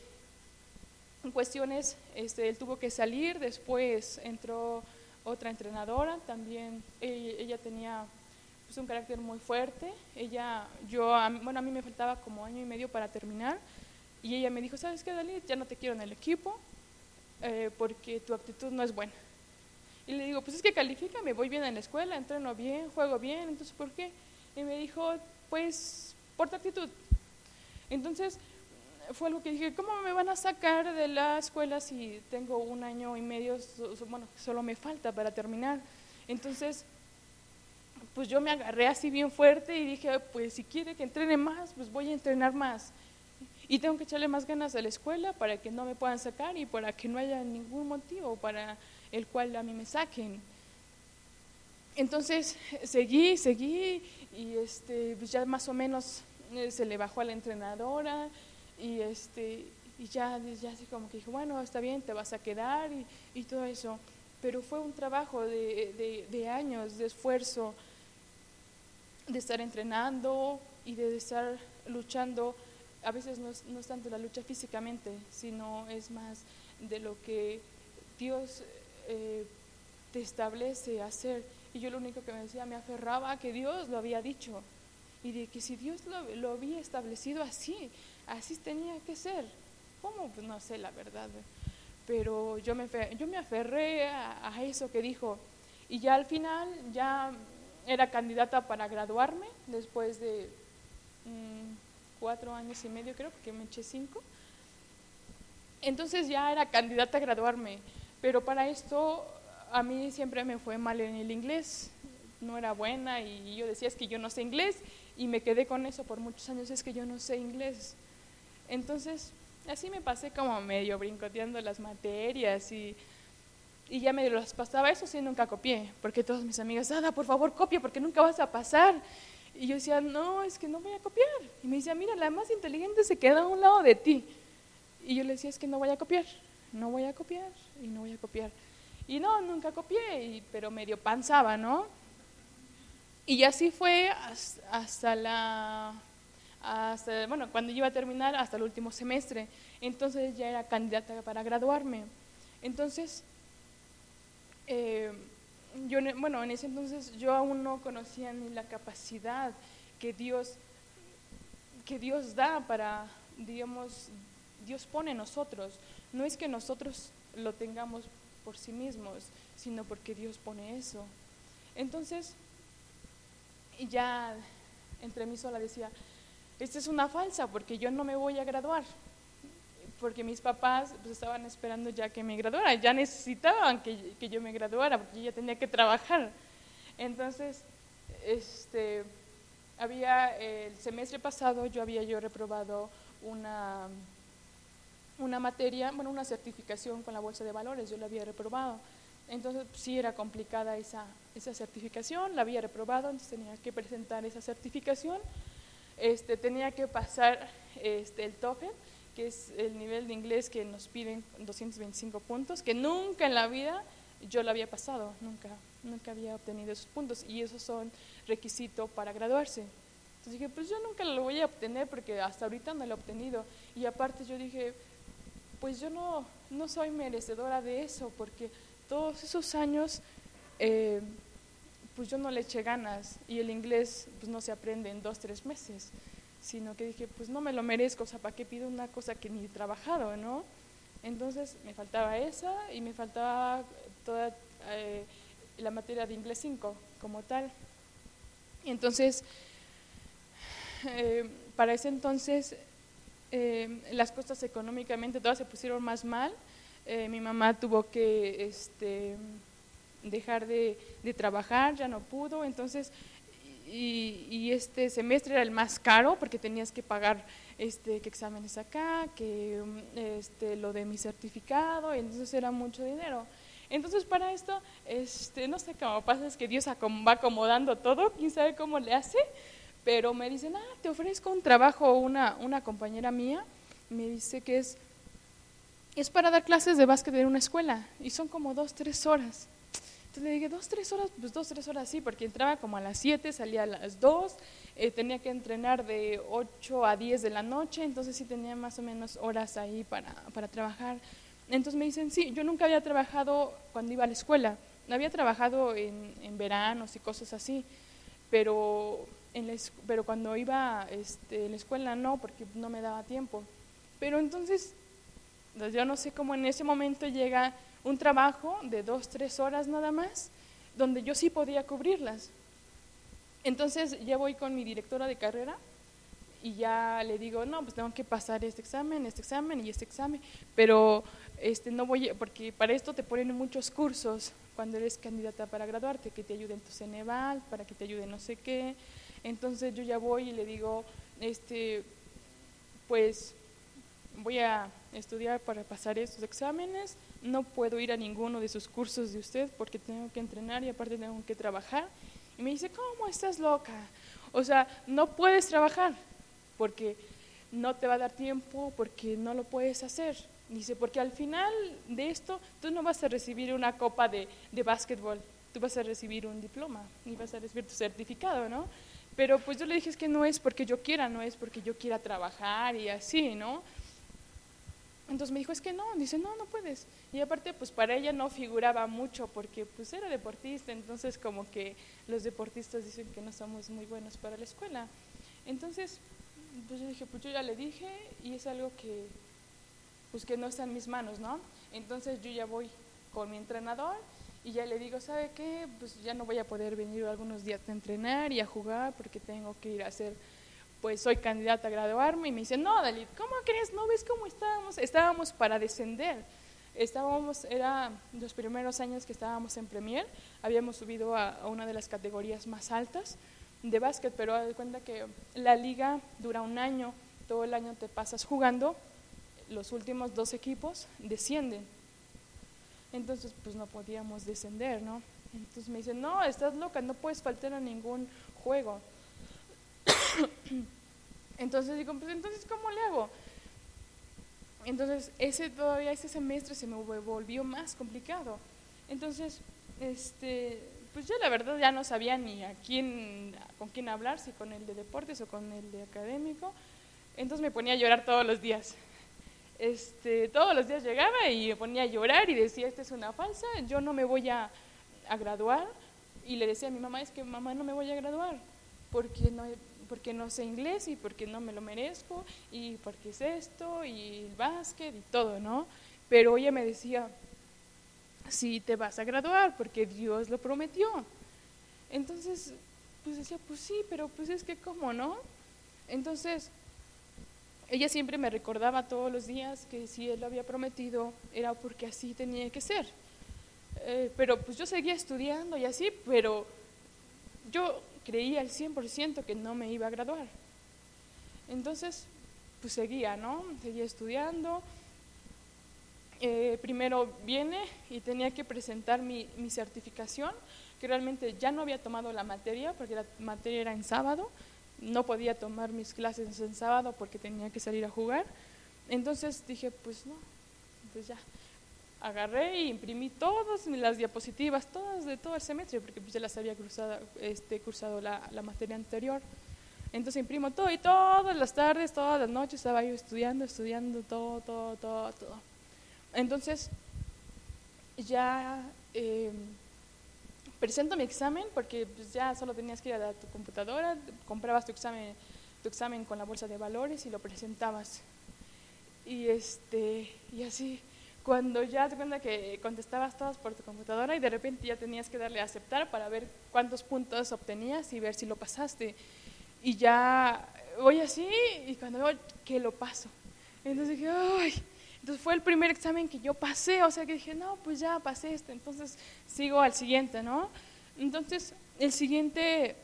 Speaker 1: Cuestiones, este, él tuvo que salir, después entró otra entrenadora, también ella, tenía pues, un carácter muy fuerte. Ella, yo, bueno, a mí me faltaba como año y medio para terminar y ella me dijo, ¿sabes qué, Dalí? Ya no te quiero en el equipo, eh, porque tu actitud no es buena. Y le digo, pues es que califica, me voy bien en la escuela, entreno bien, juego bien, entonces ¿por qué? Y me dijo, pues por tu actitud. Entonces fue algo que dije, ¿cómo me van a sacar de la escuela si tengo un año y medio, bueno, solo me falta para terminar? Entonces, pues yo me agarré así bien fuerte y dije, pues si quiere que entrene más, pues voy a entrenar más. Y tengo que echarle más ganas a la escuela para que no me puedan sacar y para que no haya ningún motivo para el cual a mí me saquen. Entonces seguí, seguí y este, pues ya más o menos eh, se le bajó a la entrenadora y, este, y ya, ya así como que dijo, bueno, está bien, te vas a quedar y, y todo eso. Pero fue un trabajo de, de, años, de esfuerzo, de estar entrenando y de estar luchando a veces no es, tanto la lucha físicamente, sino es más de lo que Dios eh, te establece hacer. Y yo lo único que me decía, me aferraba a que Dios lo había dicho. y de que si Dios lo, lo había establecido así, así tenía que ser. ¿Cómo? Pues no sé la verdad. Pero yo me, yo me aferré a, eso que dijo. Y ya al final, ya era candidata para graduarme después de mm, cuatro años y medio, creo, porque me eché cinco. Entonces ya era candidata a graduarme. Pero para esto a mí siempre me fue mal en el inglés. No era buena y yo decía es que yo no sé inglés y me quedé con eso por muchos años, es que yo no sé inglés. Entonces, así me pasé como medio brincoteando las materias y, y ya me las pasaba. Eso sí, nunca copié, porque todos mis amigas, Ada, por favor, copia, porque nunca vas a pasar. Y yo decía, no, es que no voy a copiar. Y me decía, mira, la más inteligente se queda a un lado de ti. Y yo le decía, es que no voy a copiar, no voy a copiar y no voy a copiar. Y no, nunca copié, pero medio panzaba, ¿no? Y así fue hasta la, hasta, bueno, cuando iba a terminar, hasta el último semestre. Entonces ya era candidata para graduarme. Entonces, eh, yo, bueno, en ese entonces yo aún no conocía ni la capacidad que Dios, que Dios da para, digamos, Dios pone en nosotros. No es que nosotros lo tengamos por sí mismos, sino porque Dios pone eso. Entonces, ya entre mí sola decía, esta es una falsa porque yo no me voy a graduar, porque mis papás pues, estaban esperando ya que me graduara, ya necesitaban que, que, yo me graduara porque ya tenía que trabajar. Entonces, este, había el semestre pasado yo había yo reprobado una, una materia, bueno, una certificación con la bolsa de valores, yo la había reprobado. Entonces sí era complicada esa, esa certificación, la había reprobado, entonces tenía que presentar esa certificación, este, tenía que pasar este, el TOEFL, que es el nivel de inglés que nos piden 225 puntos, que nunca en la vida yo lo había pasado, nunca, nunca había obtenido esos puntos y esos son requisitos para graduarse. Entonces dije, pues yo nunca lo voy a obtener porque hasta ahorita no lo he obtenido. Y aparte yo dije, pues yo no, no soy merecedora de eso porque todos esos años, eh, pues yo no le eché ganas y el inglés pues no se aprende en dos, tres meses, sino que dije, pues no me lo merezco, o sea, ¿para qué pido una cosa que ni he trabajado, no? Entonces me faltaba esa y me faltaba toda eh, la materia de inglés 5 como tal. Entonces, eh, para ese entonces las cosas económicamente todas se pusieron más mal eh, mi mamá tuvo que este, dejar de, trabajar, ya no pudo, entonces, y, este semestre era el más caro porque tenías que pagar este, que exámenes acá, que este, lo de mi certificado, entonces era mucho dinero. Entonces para esto, este, no sé cómo pasa, es que Dios va acomodando todo, quién sabe cómo le hace, pero me dicen, ah, te ofrezco un trabajo, una, una compañera mía, me dice que es es para dar clases de básquet en una escuela y son como dos, tres horas. Entonces le dije, dos, tres horas, pues dos, tres horas sí, porque entraba como a las siete, salía a las dos, eh, tenía que entrenar de ocho a diez de la noche, entonces sí tenía más o menos horas ahí para, para trabajar. Entonces me dicen, sí, yo nunca había trabajado cuando iba a la escuela, había trabajado en, en veranos y cosas así, pero, en pero cuando iba este, la escuela no, porque no me daba tiempo. Pero entonces yo no sé cómo en ese momento llega un trabajo de dos, tres horas nada más, donde yo sí podía cubrirlas. Entonces ya voy con mi directora de carrera y ya le digo, no, pues tengo que pasar este examen, este examen y este examen, pero este, no voy, porque para esto te ponen muchos cursos cuando eres candidata para graduarte, que te ayuden tu Ceneval, para que te ayuden no sé qué. Entonces yo ya voy y le digo, este, pues voy a estudiar para pasar estos exámenes, no puedo ir a ninguno de sus cursos de usted porque tengo que entrenar y aparte tengo que trabajar. Y me dice, ¿cómo estás loca? O sea, no puedes trabajar porque no te va a dar tiempo, porque no lo puedes hacer. Dice, porque al final de esto tú no vas a recibir una copa de, de básquetbol, tú vas a recibir un diploma y vas a recibir tu certificado, ¿no? Pero pues yo le dije, es que no es porque yo quiera, no es porque yo quiera trabajar y así, ¿no? Entonces me dijo, es que no, dice, no, no puedes. Y aparte, pues para ella no figuraba mucho porque pues era deportista, entonces como que los deportistas dicen que no somos muy buenos para la escuela. Entonces, pues yo dije, pues yo ya le dije y es algo que, pues que no está en mis manos, ¿no? Entonces yo ya voy con mi entrenador y ya le digo, ¿sabe qué? Pues ya no voy a poder venir algunos días a entrenar y a jugar porque tengo que ir a hacer, pues soy candidata a graduarme. Y me dice, no, Dalit, ¿cómo crees? ¿No ves cómo estábamos? Estábamos para descender. Estábamos, era los primeros años que estábamos en Premier, habíamos subido a, a una de las categorías más altas de básquet, pero haz cuenta que la liga dura un año, todo el año te pasas jugando, los últimos dos equipos descienden. Entonces, pues no podíamos descender, ¿no? Entonces me dicen, no, estás loca, no puedes faltar a ningún juego. entonces digo, pues entonces, ¿cómo le hago? Entonces, ese todavía ese semestre se me volvió más complicado. Entonces, este, pues yo la verdad ya no sabía ni a quién, con quién hablar, si con el de deportes o con el de académico. Entonces me ponía a llorar todos los días. Este, todos los días llegaba y me ponía a llorar y decía, esta es una falsa, yo no me voy a, a graduar. Y le decía a mi mamá, es que mamá no me voy a graduar, porque no, porque no sé inglés y porque no me lo merezco y porque es esto y el básquet y todo, ¿no? Pero ella me decía, si te vas a graduar porque Dios lo prometió. Entonces, pues decía, pues sí, pero pues es que cómo, ¿no? Entonces, ella siempre me recordaba todos los días que si Él lo había prometido era porque así tenía que ser. Eh, pero pues yo seguía estudiando y así, pero yo creía al 100% que no me iba a graduar. Entonces, pues seguía, ¿no? Seguía estudiando, eh, primero viene y tenía que presentar mi, mi, certificación, que realmente ya no había tomado la materia, porque la materia era en sábado, no podía tomar mis clases en sábado porque tenía que salir a jugar. Entonces dije, pues no, pues ya. Agarré y imprimí todas las diapositivas, todas de todo el semestre, porque pues ya las había cruzado, este, cursado la, la materia anterior. Entonces imprimo todo y todas las tardes, todas las noches estaba yo estudiando, estudiando todo, todo, todo, todo. Entonces, ya eh, presento mi examen porque pues, ya solo tenías que ir a tu computadora, comprabas tu examen, tu examen con la bolsa de valores y lo presentabas. Y, este, y así, cuando ya te cuenta que contestabas todas por tu computadora y de repente ya tenías que darle a aceptar para ver cuántos puntos obtenías y ver si lo pasaste. Y ya voy así y cuando veo que lo paso. Entonces dije, ay entonces fue el primer examen que yo pasé, o sea que dije, no, pues ya pasé este, entonces sigo al siguiente, ¿no? Entonces el siguiente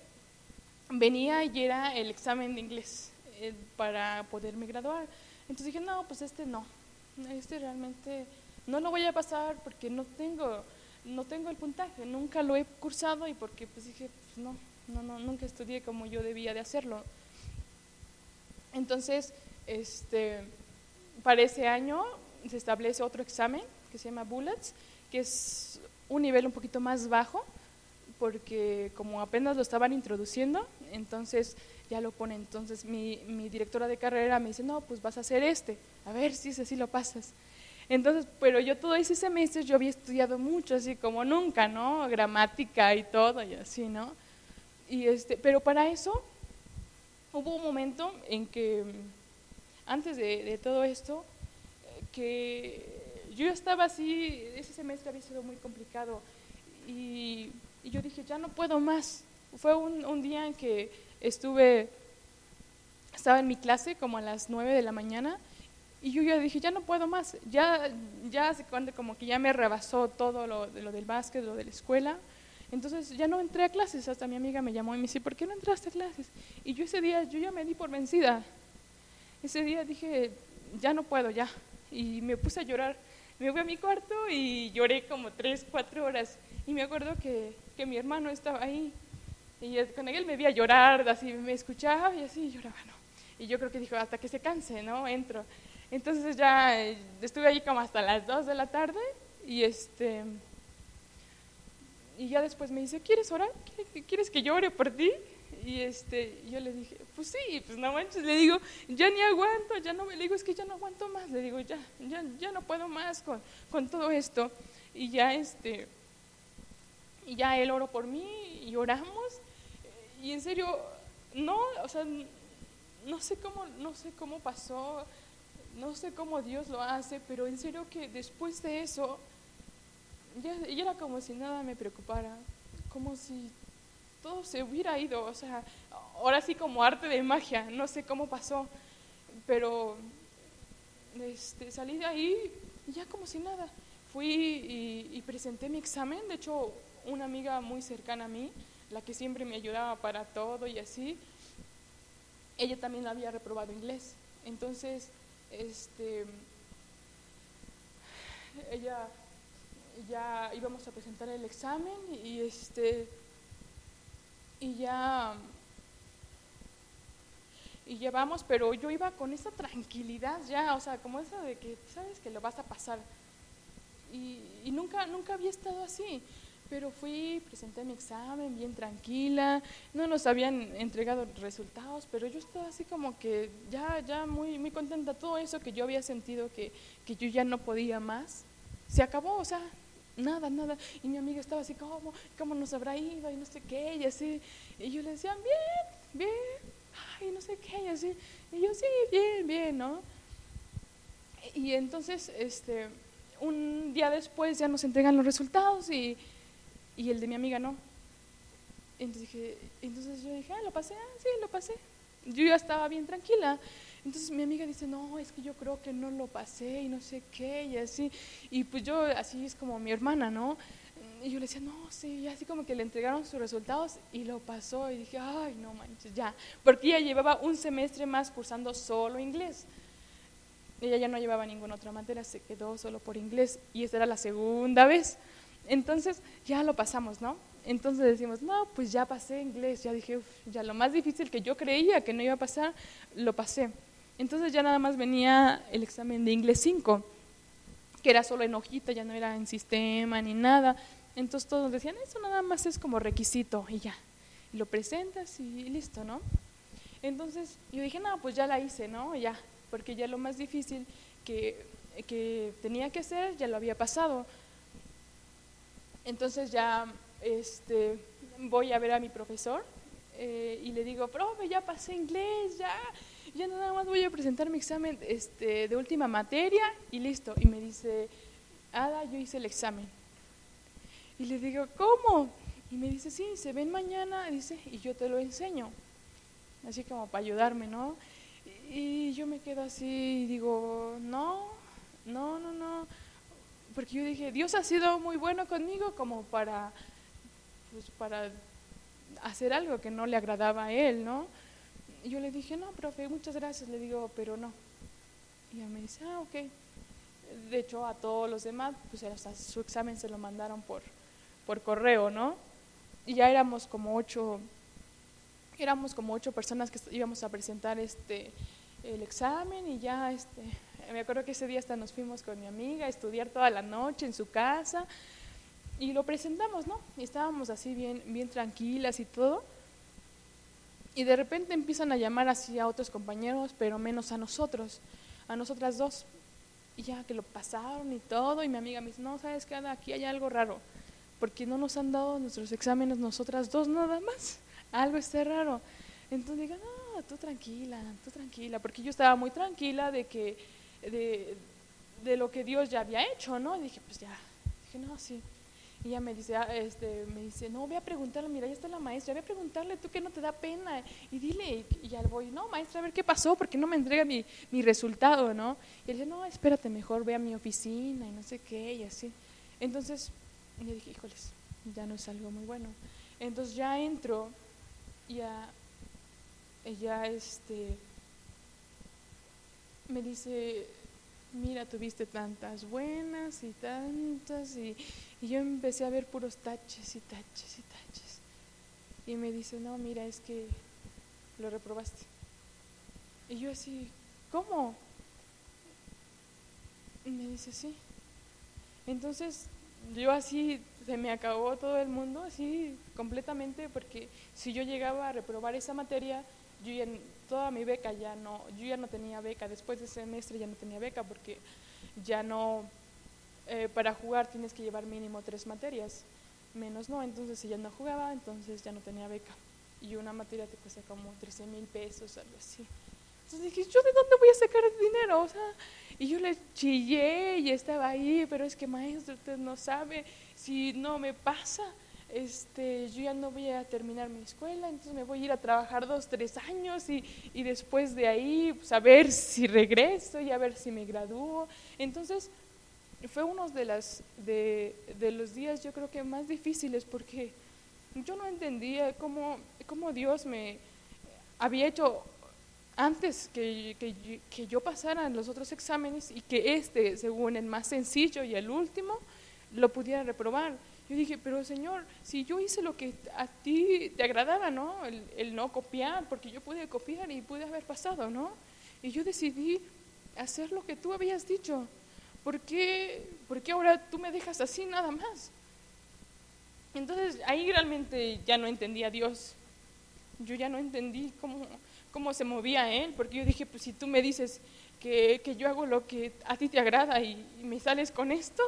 Speaker 1: venía y era el examen de inglés eh, para poderme graduar. Entonces dije, no, pues este no, este realmente no lo voy a pasar porque no tengo, no tengo el puntaje, nunca lo he cursado y porque pues dije, pues no, no, no, nunca estudié como yo debía de hacerlo. Entonces, este para ese año se establece otro examen que se llama Bullets, que es un nivel un poquito más bajo, porque como apenas lo estaban introduciendo, entonces ya lo pone. Entonces mi, mi directora de carrera me dice, no, pues vas a hacer este, a ver si ese sí lo pasas. Entonces, pero yo todo ese semestre yo había estudiado mucho, así como nunca, ¿no? Gramática y todo y así, ¿no? Y este, pero para eso hubo un momento en que antes de, todo esto, que yo estaba así, ese semestre había sido muy complicado y, yo dije, ya no puedo más. Fue un, día en que estuve, estaba en mi clase como a las 9 de la mañana y yo ya dije, ya no puedo más, ya, ya se cuenta como que ya me rebasó todo lo, lo del básquet, lo de la escuela. Entonces ya no entré a clases, hasta mi amiga me llamó y me dice, ¿por qué no entraste a clases? Y yo ese día, yo ya me di por vencida ese día dije, ya no puedo, ya. Y me puse a llorar. Me fui a mi cuarto y lloré como tres, cuatro horas. Y me acuerdo que, que mi hermano estaba ahí. Y con él me vi a llorar, así me escuchaba y así lloraba, ¿no? Y yo creo que dijo, hasta que se canse, ¿no? Entro. Entonces ya eh, estuve ahí como hasta las dos de la tarde y este... Y ya después me dice, ¿quieres orar? ¿Quieres que llore por ti? Y este, yo le dije, pues sí, pues no manches, le digo, ya ni aguanto, ya no, le digo, es que ya no aguanto más, le digo, ya, ya, ya no puedo más con, con todo esto. Y ya este, y ya él oró por mí y oramos. Y en serio, no, o sea, no sé cómo, no sé cómo pasó, no sé cómo Dios lo hace, pero en serio que después de eso, ya, era como si nada me preocupara, como si todo se hubiera ido, o sea, ahora sí como arte de magia, no sé cómo pasó, pero este, salí de ahí ya como si nada. Fui y, presenté mi examen, de hecho una amiga muy cercana a mí, la que siempre me ayudaba para todo y así, ella también había reprobado inglés. Entonces, este, ella ya íbamos a presentar el examen y este y ya y llevamos, pero yo iba con esa tranquilidad ya, o sea, como esa de que sabes que lo vas a pasar. Y, y nunca, nunca había estado así, pero fui, presenté mi examen bien tranquila, no nos habían entregado resultados, pero yo estaba así como que ya, ya muy, muy contenta, todo eso que yo había sentido que, que yo ya no podía más, se acabó, o sea, nada, nada. Y mi amiga estaba así, ¿cómo? ¿Cómo nos habrá ido? Y no sé qué, y así. Y yo le decía, bien, bien, ay, no sé qué, y así. Y yo, sí, bien, bien, ¿no? Y entonces, este, un día después ya nos entregan los resultados y, y el de mi amiga no. Entonces, dije, entonces yo dije, ah, lo pasé, ah, sí, lo pasé. Yo ya estaba bien tranquila. Entonces mi amiga dice, no, es que yo creo que no lo pasé y no sé qué, y así. Y pues yo, así es como mi hermana, ¿no? Y yo le decía, no, sí, y así como que le entregaron sus resultados y lo pasó. Y dije, ay, no manches, ya. Porque ella llevaba un semestre más cursando solo inglés. Ella ya no llevaba ninguna otra materia, se quedó solo por inglés. Y esta era la segunda vez. Entonces, ya lo pasamos, ¿no? Entonces decimos, no, pues ya pasé inglés. Ya dije, ya lo más difícil que yo creía que no iba a pasar, lo pasé. Entonces ya nada más venía el examen de inglés 5, que era solo en hojita, ya no era en sistema ni nada. Entonces todos decían, eso nada más es como requisito y ya. Y lo presentas y listo, ¿no? Entonces yo dije, no, pues ya la hice, ¿no? Ya, porque ya lo más difícil que, que tenía que hacer ya lo había pasado. Entonces ya este, voy a ver a mi profesor eh, y le digo, profe, ya pasé inglés, ya, ya nada más voy a presentar mi examen este, de última materia y listo. Y me dice, Ada, yo hice el examen. Y le digo, ¿cómo? Y me dice, sí, se ven mañana, dice, y yo te lo enseño. Así como para ayudarme, ¿no? Y yo me quedo así y digo, no, no, no, no. Porque yo dije, Dios ha sido muy bueno conmigo como para, pues para hacer algo que no le agradaba a él, ¿no? Y yo le dije, no, profe, muchas gracias. Le digo, pero no. Y ella me dice, ah, ok. De hecho, a todos los demás, pues hasta su examen se lo mandaron por, por correo, ¿no? Y ya éramos como ocho, éramos como ocho personas que íbamos a presentar este el examen y ya este me acuerdo que ese día hasta nos fuimos con mi amiga a estudiar toda la noche en su casa y lo presentamos, ¿no? Y estábamos así bien bien tranquilas y todo. Y de repente empiezan a llamar así a otros compañeros, pero menos a nosotros, a nosotras dos. Y ya que lo pasaron y todo, y mi amiga me dice, no, ¿sabes qué? Aquí hay algo raro porque no nos han dado nuestros exámenes nosotras dos nada más. Algo está raro. Entonces digo, no, tú tranquila, tú tranquila, porque yo estaba muy tranquila de que, de, de lo que Dios ya había hecho, ¿no? Y dije, pues ya, dije, no, sí. Y ella me dice, ah, este, me dice, no, voy a preguntarle, mira, ya está la maestra, voy a preguntarle, tú que no te da pena, y dile, y, ya voy, no, maestra, a ver qué pasó, porque no me entrega mi, mi resultado, ¿no? Y él dice, no, espérate, mejor ve a mi oficina, y no sé qué, y así. Entonces, yo dije, híjoles, ya no es algo muy bueno. Entonces ya entro, ya, ella este, me dice, mira, tuviste tantas buenas y tantas, y, y, yo empecé a ver puros taches y taches y taches. Y me dice, no, mira, es que lo reprobaste. Y yo así, ¿cómo? Me dice, sí. Entonces yo así se me acabó todo el mundo, así completamente, porque si yo llegaba a reprobar esa materia, yo ya, toda mi beca ya no, yo ya no tenía beca, después de semestre ya no tenía beca, porque ya no, eh, para jugar tienes que llevar mínimo tres materias, menos no, entonces si ya no jugaba, entonces ya no tenía beca. Y una materia te cuesta como 13 mil pesos, algo así. Entonces dije, ¿yo de dónde voy a sacar el dinero? O sea, y yo le chillé y estaba ahí, pero es que maestro, usted no sabe, si no me pasa, este, yo ya no voy a terminar mi escuela, entonces me voy a ir a trabajar dos, tres años y, y después de ahí pues, a ver si regreso y a ver si me gradúo. Entonces fue uno de, las, de, de los días yo creo que más difíciles porque yo no entendía cómo, cómo Dios me había hecho antes que, que, que, yo pasara los otros exámenes y que este, según el más sencillo y el último, lo pudiera reprobar. Yo dije, pero Señor, si yo hice lo que a ti te agradaba, ¿no? El, no copiar, porque yo pude copiar y pude haber pasado, ¿no? Y yo decidí hacer lo que tú habías dicho. ¿Por qué, ¿Por qué ahora tú me dejas así nada más? Entonces ahí realmente ya no entendía a Dios. Yo ya no entendí cómo, cómo se movía Él, porque yo dije, pues si tú me dices que, que yo hago lo que a ti te agrada y, y me sales con esto,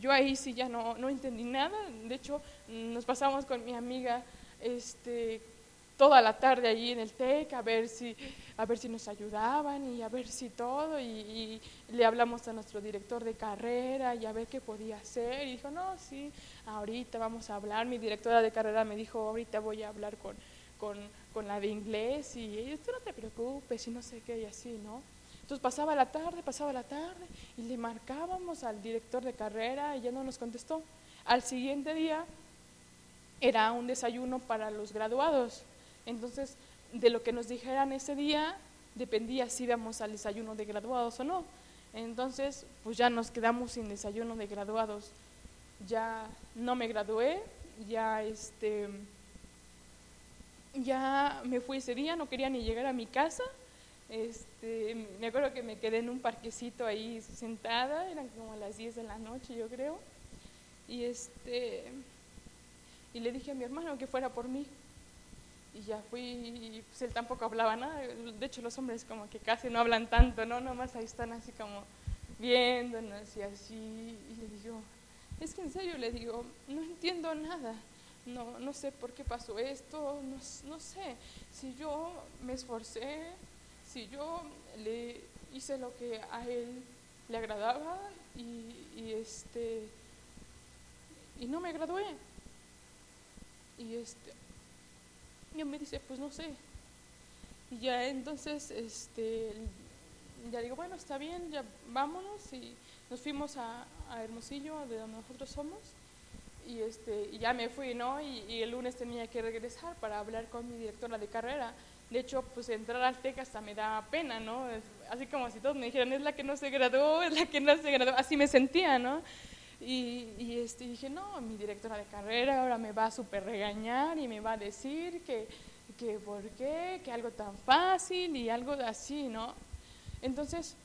Speaker 1: yo ahí sí ya no, no entendí nada. De hecho, nos pasamos con mi amiga este, toda la tarde allí en el TEC a ver si, a ver si nos ayudaban y a ver si todo. Y, le hablamos a nuestro director de carrera y a ver qué podía hacer. Y dijo, no, sí, ahorita vamos a hablar. Mi directora de carrera me dijo, ahorita voy a hablar con, con, con la de inglés. Y ella, tú no te preocupes y no sé qué y así, ¿no? Entonces pasaba la tarde, pasaba la tarde y le marcábamos al director de carrera y ya no nos contestó. Al siguiente día era un desayuno para los graduados. Entonces, de lo que nos dijeran ese día, dependía si íbamos al desayuno de graduados o no. Entonces, pues ya nos quedamos sin desayuno de graduados. Ya no me gradué, ya este ya me fui ese día, no quería ni llegar a mi casa este, me acuerdo que me quedé en un parquecito ahí sentada, eran como las 10 de la noche yo creo, y este y le dije a mi hermano que fuera por mí. Y ya fui, pues él tampoco hablaba nada, de hecho los hombres como que casi no hablan tanto, ¿no? Nomás ahí están así como viéndonos y así, y le digo, es que en serio le digo, no entiendo nada, no, no sé por qué pasó esto, no, no sé, si yo me esforcé, si yo le hice lo que a él le agradaba y, este y no me gradué. Y este y me dice pues no sé y ya entonces este ya digo bueno está bien ya vámonos y nos fuimos a, Hermosillo de donde nosotros somos. Y este y ya me fui no y el lunes tenía que regresar para hablar con mi directora de carrera de hecho, pues entrar al TEC hasta me da pena, ¿no? así como si todos me dijeran, es la que no se graduó, es la que no se graduó, así me sentía, ¿no? Y, y este, dije, no, mi directora de carrera ahora me va a súper regañar y me va a decir que, que por qué, que algo tan fácil y algo así, ¿no? Entonces,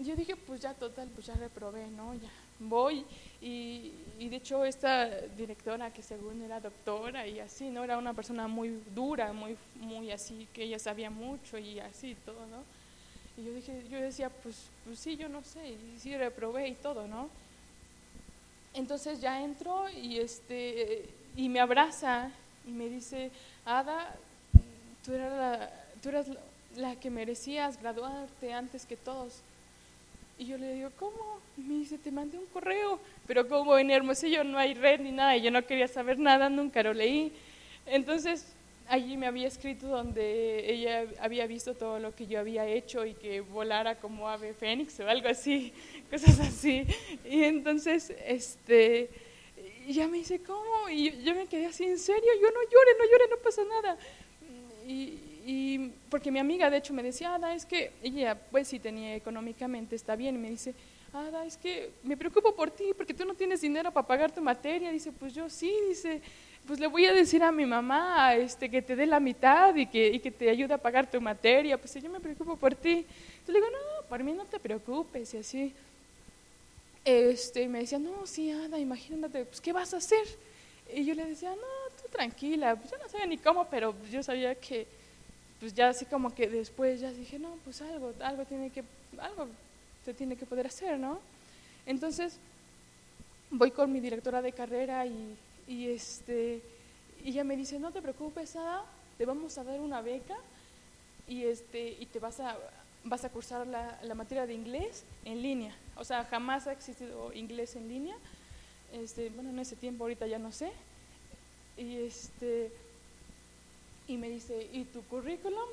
Speaker 1: yo dije, pues ya total, pues ya reprobé, ¿no? Ya voy y, de hecho esta directora que según era doctora y así, ¿no? Era una persona muy dura, muy, muy así, que ella sabía mucho y así todo, ¿no? Y yo dije, yo decía, pues, pues sí, yo no sé, y sí reprobé y todo, ¿no? Entonces ya entro y este y me abraza y me dice, Ada, tú eras la, tú eras la que merecías graduarte antes que todos. Y yo le digo, ¿cómo? me dice, te mandé un correo, pero como en Hermosillo no hay red ni nada, y yo no quería saber nada, nunca lo leí. Entonces, allí me había escrito donde ella había visto todo lo que yo había hecho y que volara como ave fénix o algo así, cosas así. Y entonces, este, ya me dice, ¿cómo? Y yo me quedé así, ¿en serio? Yo no llore, no llore, no pasa nada. Y, y porque mi amiga de hecho me decía, Ada, es que ella pues sí tenía económicamente, está bien, y me dice, Ada, es que me preocupo por ti porque tú no tienes dinero para pagar tu materia. Dice, pues yo sí, dice, pues le voy a decir a mi mamá este, que te dé la mitad y que, y que te ayude a pagar tu materia. Pues yo me preocupo por ti. Entonces le digo, no, por mí no te preocupes y así. Este, y me decía, no, sí, Ada, imagínate, pues ¿qué vas a hacer? Y yo le decía, no, tú tranquila, pues yo no sabía ni cómo, pero yo sabía que, pues ya así como que después ya dije, no, pues algo, algo tiene que, algo se tiene que poder hacer, ¿no? Entonces, voy con mi directora de carrera y, y, este, y ella me dice, no te preocupes, Ada, te vamos a dar una beca y, este, y te vas a, vas a cursar la, la materia de inglés en línea. O sea, jamás ha existido inglés en línea. Este, bueno, en ese tiempo ahorita ya no sé. Y, este, y me dice, ¿y tu currículum?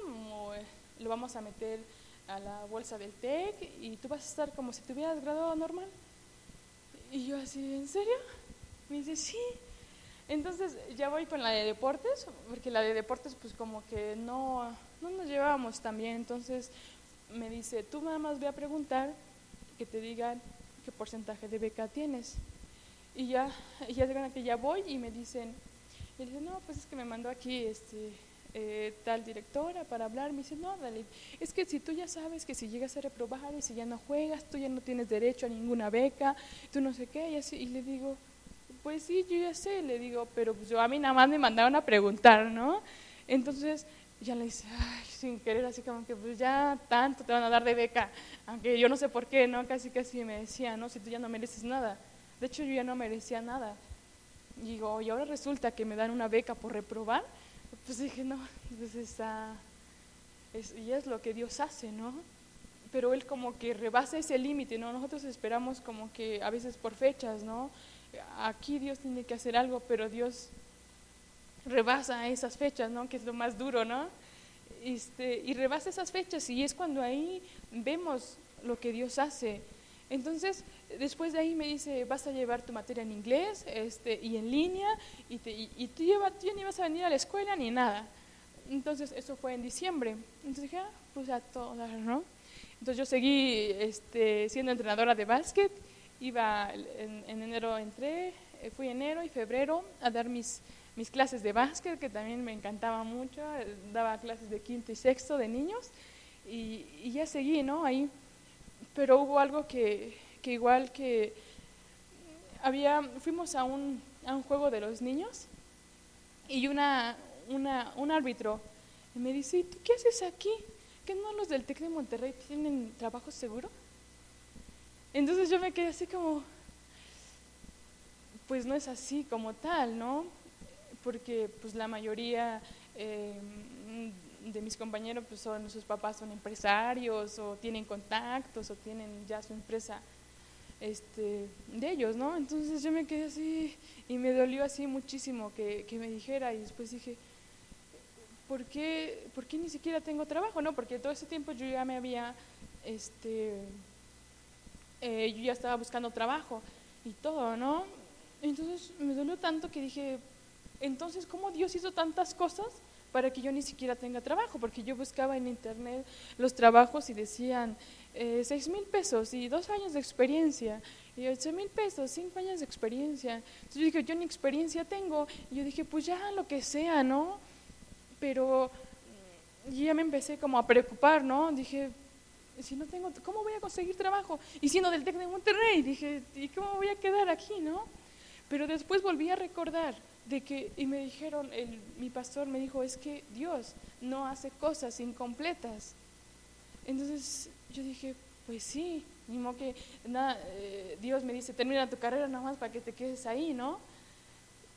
Speaker 1: Eh, lo vamos a meter a la bolsa del TEC y tú vas a estar como si te hubieras graduado normal. Y yo así, ¿en serio? Me dice, sí. Entonces ya voy con la de deportes, porque la de deportes pues como que no, no nos llevábamos tan bien. Entonces me dice, tú nada más voy a preguntar que te digan qué porcentaje de beca tienes. Y ya, y ya que ya voy y me dicen, y dice, no, pues es que me mandó aquí este, eh, tal directora para hablar. Me dice, no, dale, es que si tú ya sabes que si llegas a reprobar y si ya no juegas, tú ya no tienes derecho a ninguna beca, tú no sé qué, y así. Y le digo, pues sí, yo ya sé, le digo, pero pues yo a mí nada más me mandaron a preguntar, ¿no? Entonces ya le dice, ay, sin querer, así como que pues ya tanto te van a dar de beca, aunque yo no sé por qué, ¿no? Casi casi me decía, ¿no? Si tú ya no mereces nada. De hecho, yo ya no merecía nada. Y digo, y ahora resulta que me dan una beca por reprobar. Pues dije, no, pues está, es, y es lo que Dios hace, ¿no? Pero Él como que rebasa ese límite, ¿no? Nosotros esperamos como que a veces por fechas, ¿no? Aquí Dios tiene que hacer algo, pero Dios rebasa esas fechas, ¿no? Que es lo más duro, ¿no? Este, y rebasa esas fechas y es cuando ahí vemos lo que Dios hace. Entonces, después de ahí me dice, vas a llevar tu materia en inglés este, y en línea y, y, tú, lleva, tú ni vas a venir a la escuela ni nada. Entonces, eso fue en diciembre. Entonces dije, ah, pues a todo ¿no? Entonces yo seguí este, siendo entrenadora de básquet, iba en, en enero entré, eh, fui enero y febrero a dar mis mis clases de básquet, que también me encantaba mucho, daba clases de quinto y sexto de niños, y, ya seguí, ¿no? Ahí. Pero hubo algo que, que igual que había, fuimos a un, a un juego de los niños, y una, una, un árbitro me dice, ¿y tú qué haces aquí? ¿Que no los del TEC de Monterrey tienen trabajo seguro? Entonces yo me quedé así como, pues no es así como tal, ¿no? porque pues la mayoría eh, de mis compañeros pues son sus papás son empresarios o tienen contactos o tienen ya su empresa este, de ellos, ¿no? Entonces yo me quedé así y me dolió así muchísimo que, que me dijera y después dije, ¿por qué, ¿por qué ni siquiera tengo trabajo? No, porque todo ese tiempo yo ya me había, este, eh, yo ya estaba buscando trabajo y todo, ¿no? Entonces me dolió tanto que dije, entonces, ¿cómo Dios hizo tantas cosas para que yo ni siquiera tenga trabajo? Porque yo buscaba en internet los trabajos y decían eh, seis mil pesos y dos años de experiencia, y ocho mil pesos, cinco años de experiencia. Entonces yo dije, yo ni experiencia tengo. Y yo dije, pues ya, lo que sea, ¿no? Pero yo ya me empecé como a preocupar, ¿no? Dije, si no tengo, ¿cómo voy a conseguir trabajo? Y siendo del TEC de Monterrey, dije, ¿y cómo voy a quedar aquí, no? Pero después volví a recordar de que, y me dijeron, el, mi pastor me dijo, es que Dios no hace cosas incompletas. Entonces yo dije, pues sí, modo que nada, eh, Dios me dice, termina tu carrera nada más para que te quedes ahí, ¿no?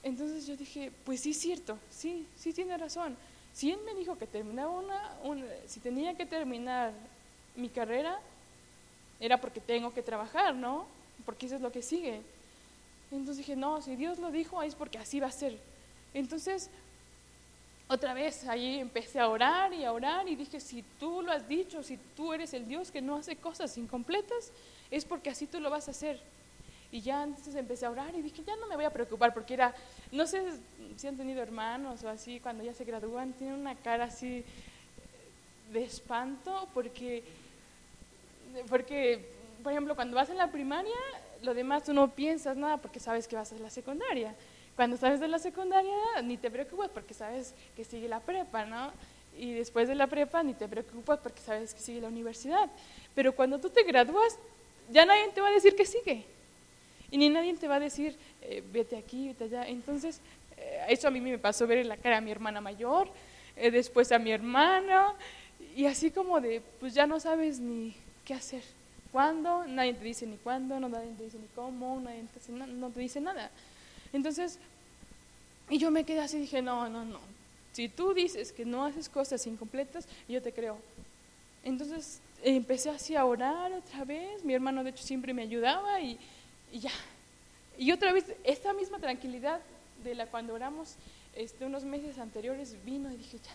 Speaker 1: Entonces yo dije, pues sí, cierto, sí, sí tiene razón. Si Él me dijo que terminaba una, si tenía que terminar mi carrera, era porque tengo que trabajar, ¿no? Porque eso es lo que sigue. Entonces dije, no, si Dios lo dijo es porque así va a ser. Entonces, otra vez ahí empecé a orar y a orar y dije, si tú lo has dicho, si tú eres el Dios que no hace cosas incompletas, es porque así tú lo vas a hacer. Y ya entonces empecé a orar y dije, ya no me voy a preocupar porque era, no sé si han tenido hermanos o así, cuando ya se gradúan, tienen una cara así de espanto porque, porque por ejemplo, cuando vas en la primaria, lo demás tú no piensas nada porque sabes que vas a la secundaria. Cuando sabes de la secundaria, ni te preocupas porque sabes que sigue la prepa, ¿no? Y después de la prepa, ni te preocupas porque sabes que sigue la universidad. Pero cuando tú te gradúas, ya nadie te va a decir que sigue. Y ni nadie te va a decir, eh, vete aquí, vete allá. Entonces, eh, eso a mí me pasó ver en la cara a mi hermana mayor, eh, después a mi hermano, y así como de, pues ya no sabes ni qué hacer cuándo, nadie te dice ni cuándo, nadie te dice ni cómo, nadie te no, te dice nada. Entonces, y yo me quedé así y dije, no, no, no, Si tú dices que no haces cosas incompletas, yo te creo. Entonces empecé así a orar otra vez, mi hermano de hecho siempre me ayudaba y, ya. Y otra vez, esta misma tranquilidad de la cuando oramos este, unos meses anteriores vino y dije, ya,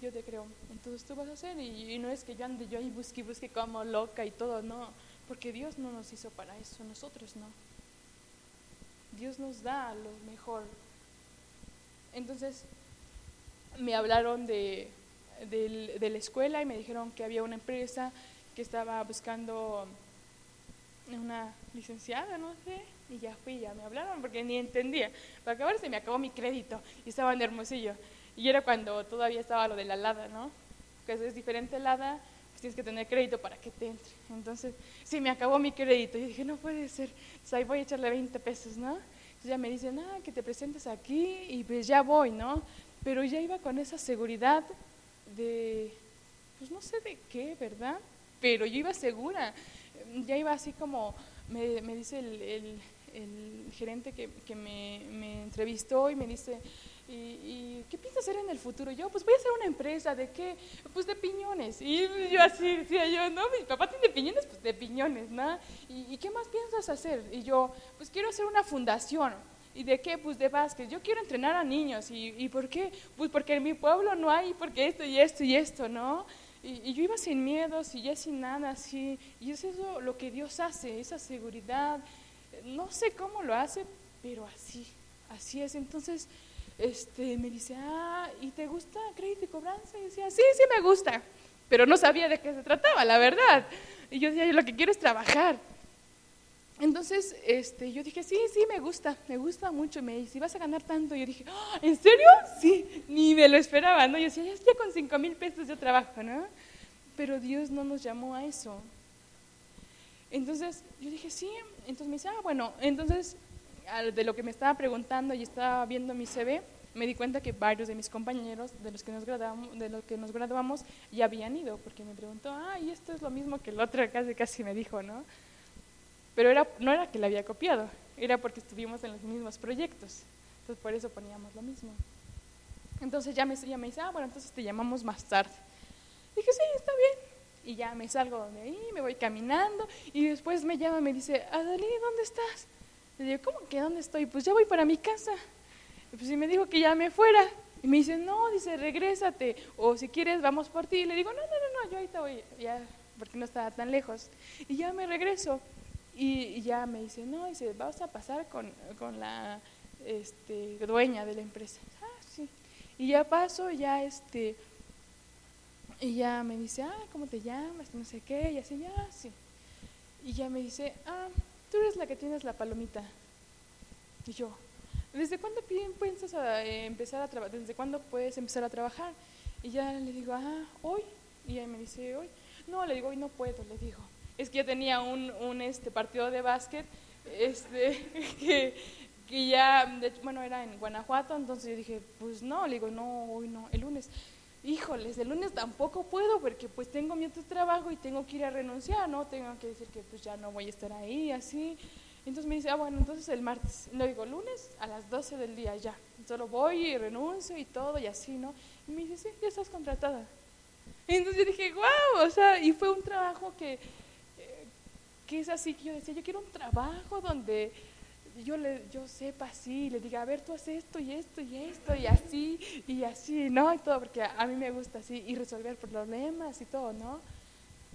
Speaker 1: yo te creo, entonces tú vas a hacer y, no es que yo ande yo ahí busque y busque como loca y todo, no, porque Dios no nos hizo para eso, nosotros no. Dios nos da lo mejor. Entonces me hablaron de, de, la escuela y me dijeron que había una empresa que estaba buscando una licenciada, no sé, y ya fui, ya me hablaron porque ni entendía. Para acabar se me acabó mi crédito y estaba en Hermosillo. Y era cuando todavía estaba lo de la LADA, ¿no? Que es diferente LADA, pues tienes que tener crédito para que te entre. Entonces, sí, me acabó mi crédito. Y dije, no puede ser. Entonces ahí voy a echarle 20 pesos, ¿no? Entonces ya me dicen, ah, que te presentes aquí y pues ya voy, ¿no? Pero ya iba con esa seguridad de, pues no sé de qué, ¿verdad? Pero yo iba segura. Ya iba así como, me, me dice el, el, el gerente que, que me, me entrevistó y me dice, ¿Y, qué piensas hacer en el futuro? Yo, pues voy a hacer una empresa, ¿de qué? Pues de piñones. Y yo así decía yo, no, mi papá tiene piñones, pues de piñones, ¿no? ¿Y, qué más piensas hacer? Y yo, pues quiero hacer una fundación. ¿Y de qué? Pues de básquet. Yo quiero entrenar a niños. ¿Y, ¿Y, por qué? Pues porque en mi pueblo no hay, porque esto y esto y esto, ¿no? Y, yo iba sin miedos y ya sin nada así. Y es eso lo que Dios hace, esa seguridad. No sé cómo lo hace, pero así, así es. Entonces, este, me dice, ah, ¿y te gusta crédito y cobranza? Y decía, sí, sí me gusta, pero no sabía de qué se trataba, la verdad. Y yo decía, yo lo que quiero es trabajar. Entonces, este, yo dije, sí, sí, me gusta, me gusta mucho. Me dice, ¿vas a ganar tanto? Y yo dije, ah, ¿en serio? Sí, ni me lo esperaba, ¿no? Yo decía, ya con cinco mil pesos yo trabajo, ¿no? Pero Dios no nos llamó a eso. Entonces, yo dije, sí. Entonces me dice, ah, bueno, entonces de lo que me estaba preguntando y estaba viendo mi CV, me di cuenta que varios de mis compañeros de los que nos graduamos, ya habían ido, porque me preguntó, ah, y esto es lo mismo que el otro, casi casi me dijo, ¿no? Pero era, no era que le había copiado, era porque estuvimos en los mismos proyectos, entonces por eso poníamos lo mismo. Entonces ya me, ya me dice, ah, bueno, entonces te llamamos más tarde. Dije, sí, está bien. Y ya me salgo de ahí, me voy caminando, y después me llama me dice, Adalí, ¿dónde estás? Le digo, ¿cómo que dónde estoy? Pues ya voy para mi casa. Y pues y me dijo que ya me fuera. Y me dice, no, dice, regrésate. O si quieres, vamos por ti. Y le digo, no, no, no, no, yo ahorita voy, ya, porque no estaba tan lejos. Y ya me regreso. Y, ya me dice, no, dice, vas a pasar con, con la este, dueña de la empresa. Ah, sí. Y ya paso, ya este, y ya me dice, ah, ¿cómo te llamas? No sé qué, y así, ya, sí. Y ya me dice, ah, tú eres la que tienes la palomita. Y yo, ¿desde cuándo piensas empezar a trabajar? ¿Desde cuándo puedes empezar a trabajar? Y ya le digo, ah, hoy. Y ella me dice, hoy. No, le digo, hoy no puedo, le digo. Es que yo tenía un, un este, partido de básquet este, que, que ya, bueno, era en Guanajuato, entonces yo dije, pues no, le digo, no, hoy no, el lunes híjoles, el lunes tampoco puedo porque pues tengo mi otro trabajo y tengo que ir a renunciar, ¿no? Tengo que decir que pues ya no voy a estar ahí, así. Entonces me dice, ah, bueno, entonces el martes, no digo, lunes a las 12 del día ya. Solo voy y renuncio y todo y así, ¿no? Y me dice, sí, ya estás contratada. entonces yo dije, wow, o sea, y fue un trabajo que, eh, que es así que yo decía, yo quiero un trabajo donde yo, le, yo sepa así, le diga, a ver, tú haces esto y esto y esto y así y así, ¿no? Y todo, porque a, mí me gusta así y resolver problemas y todo, ¿no?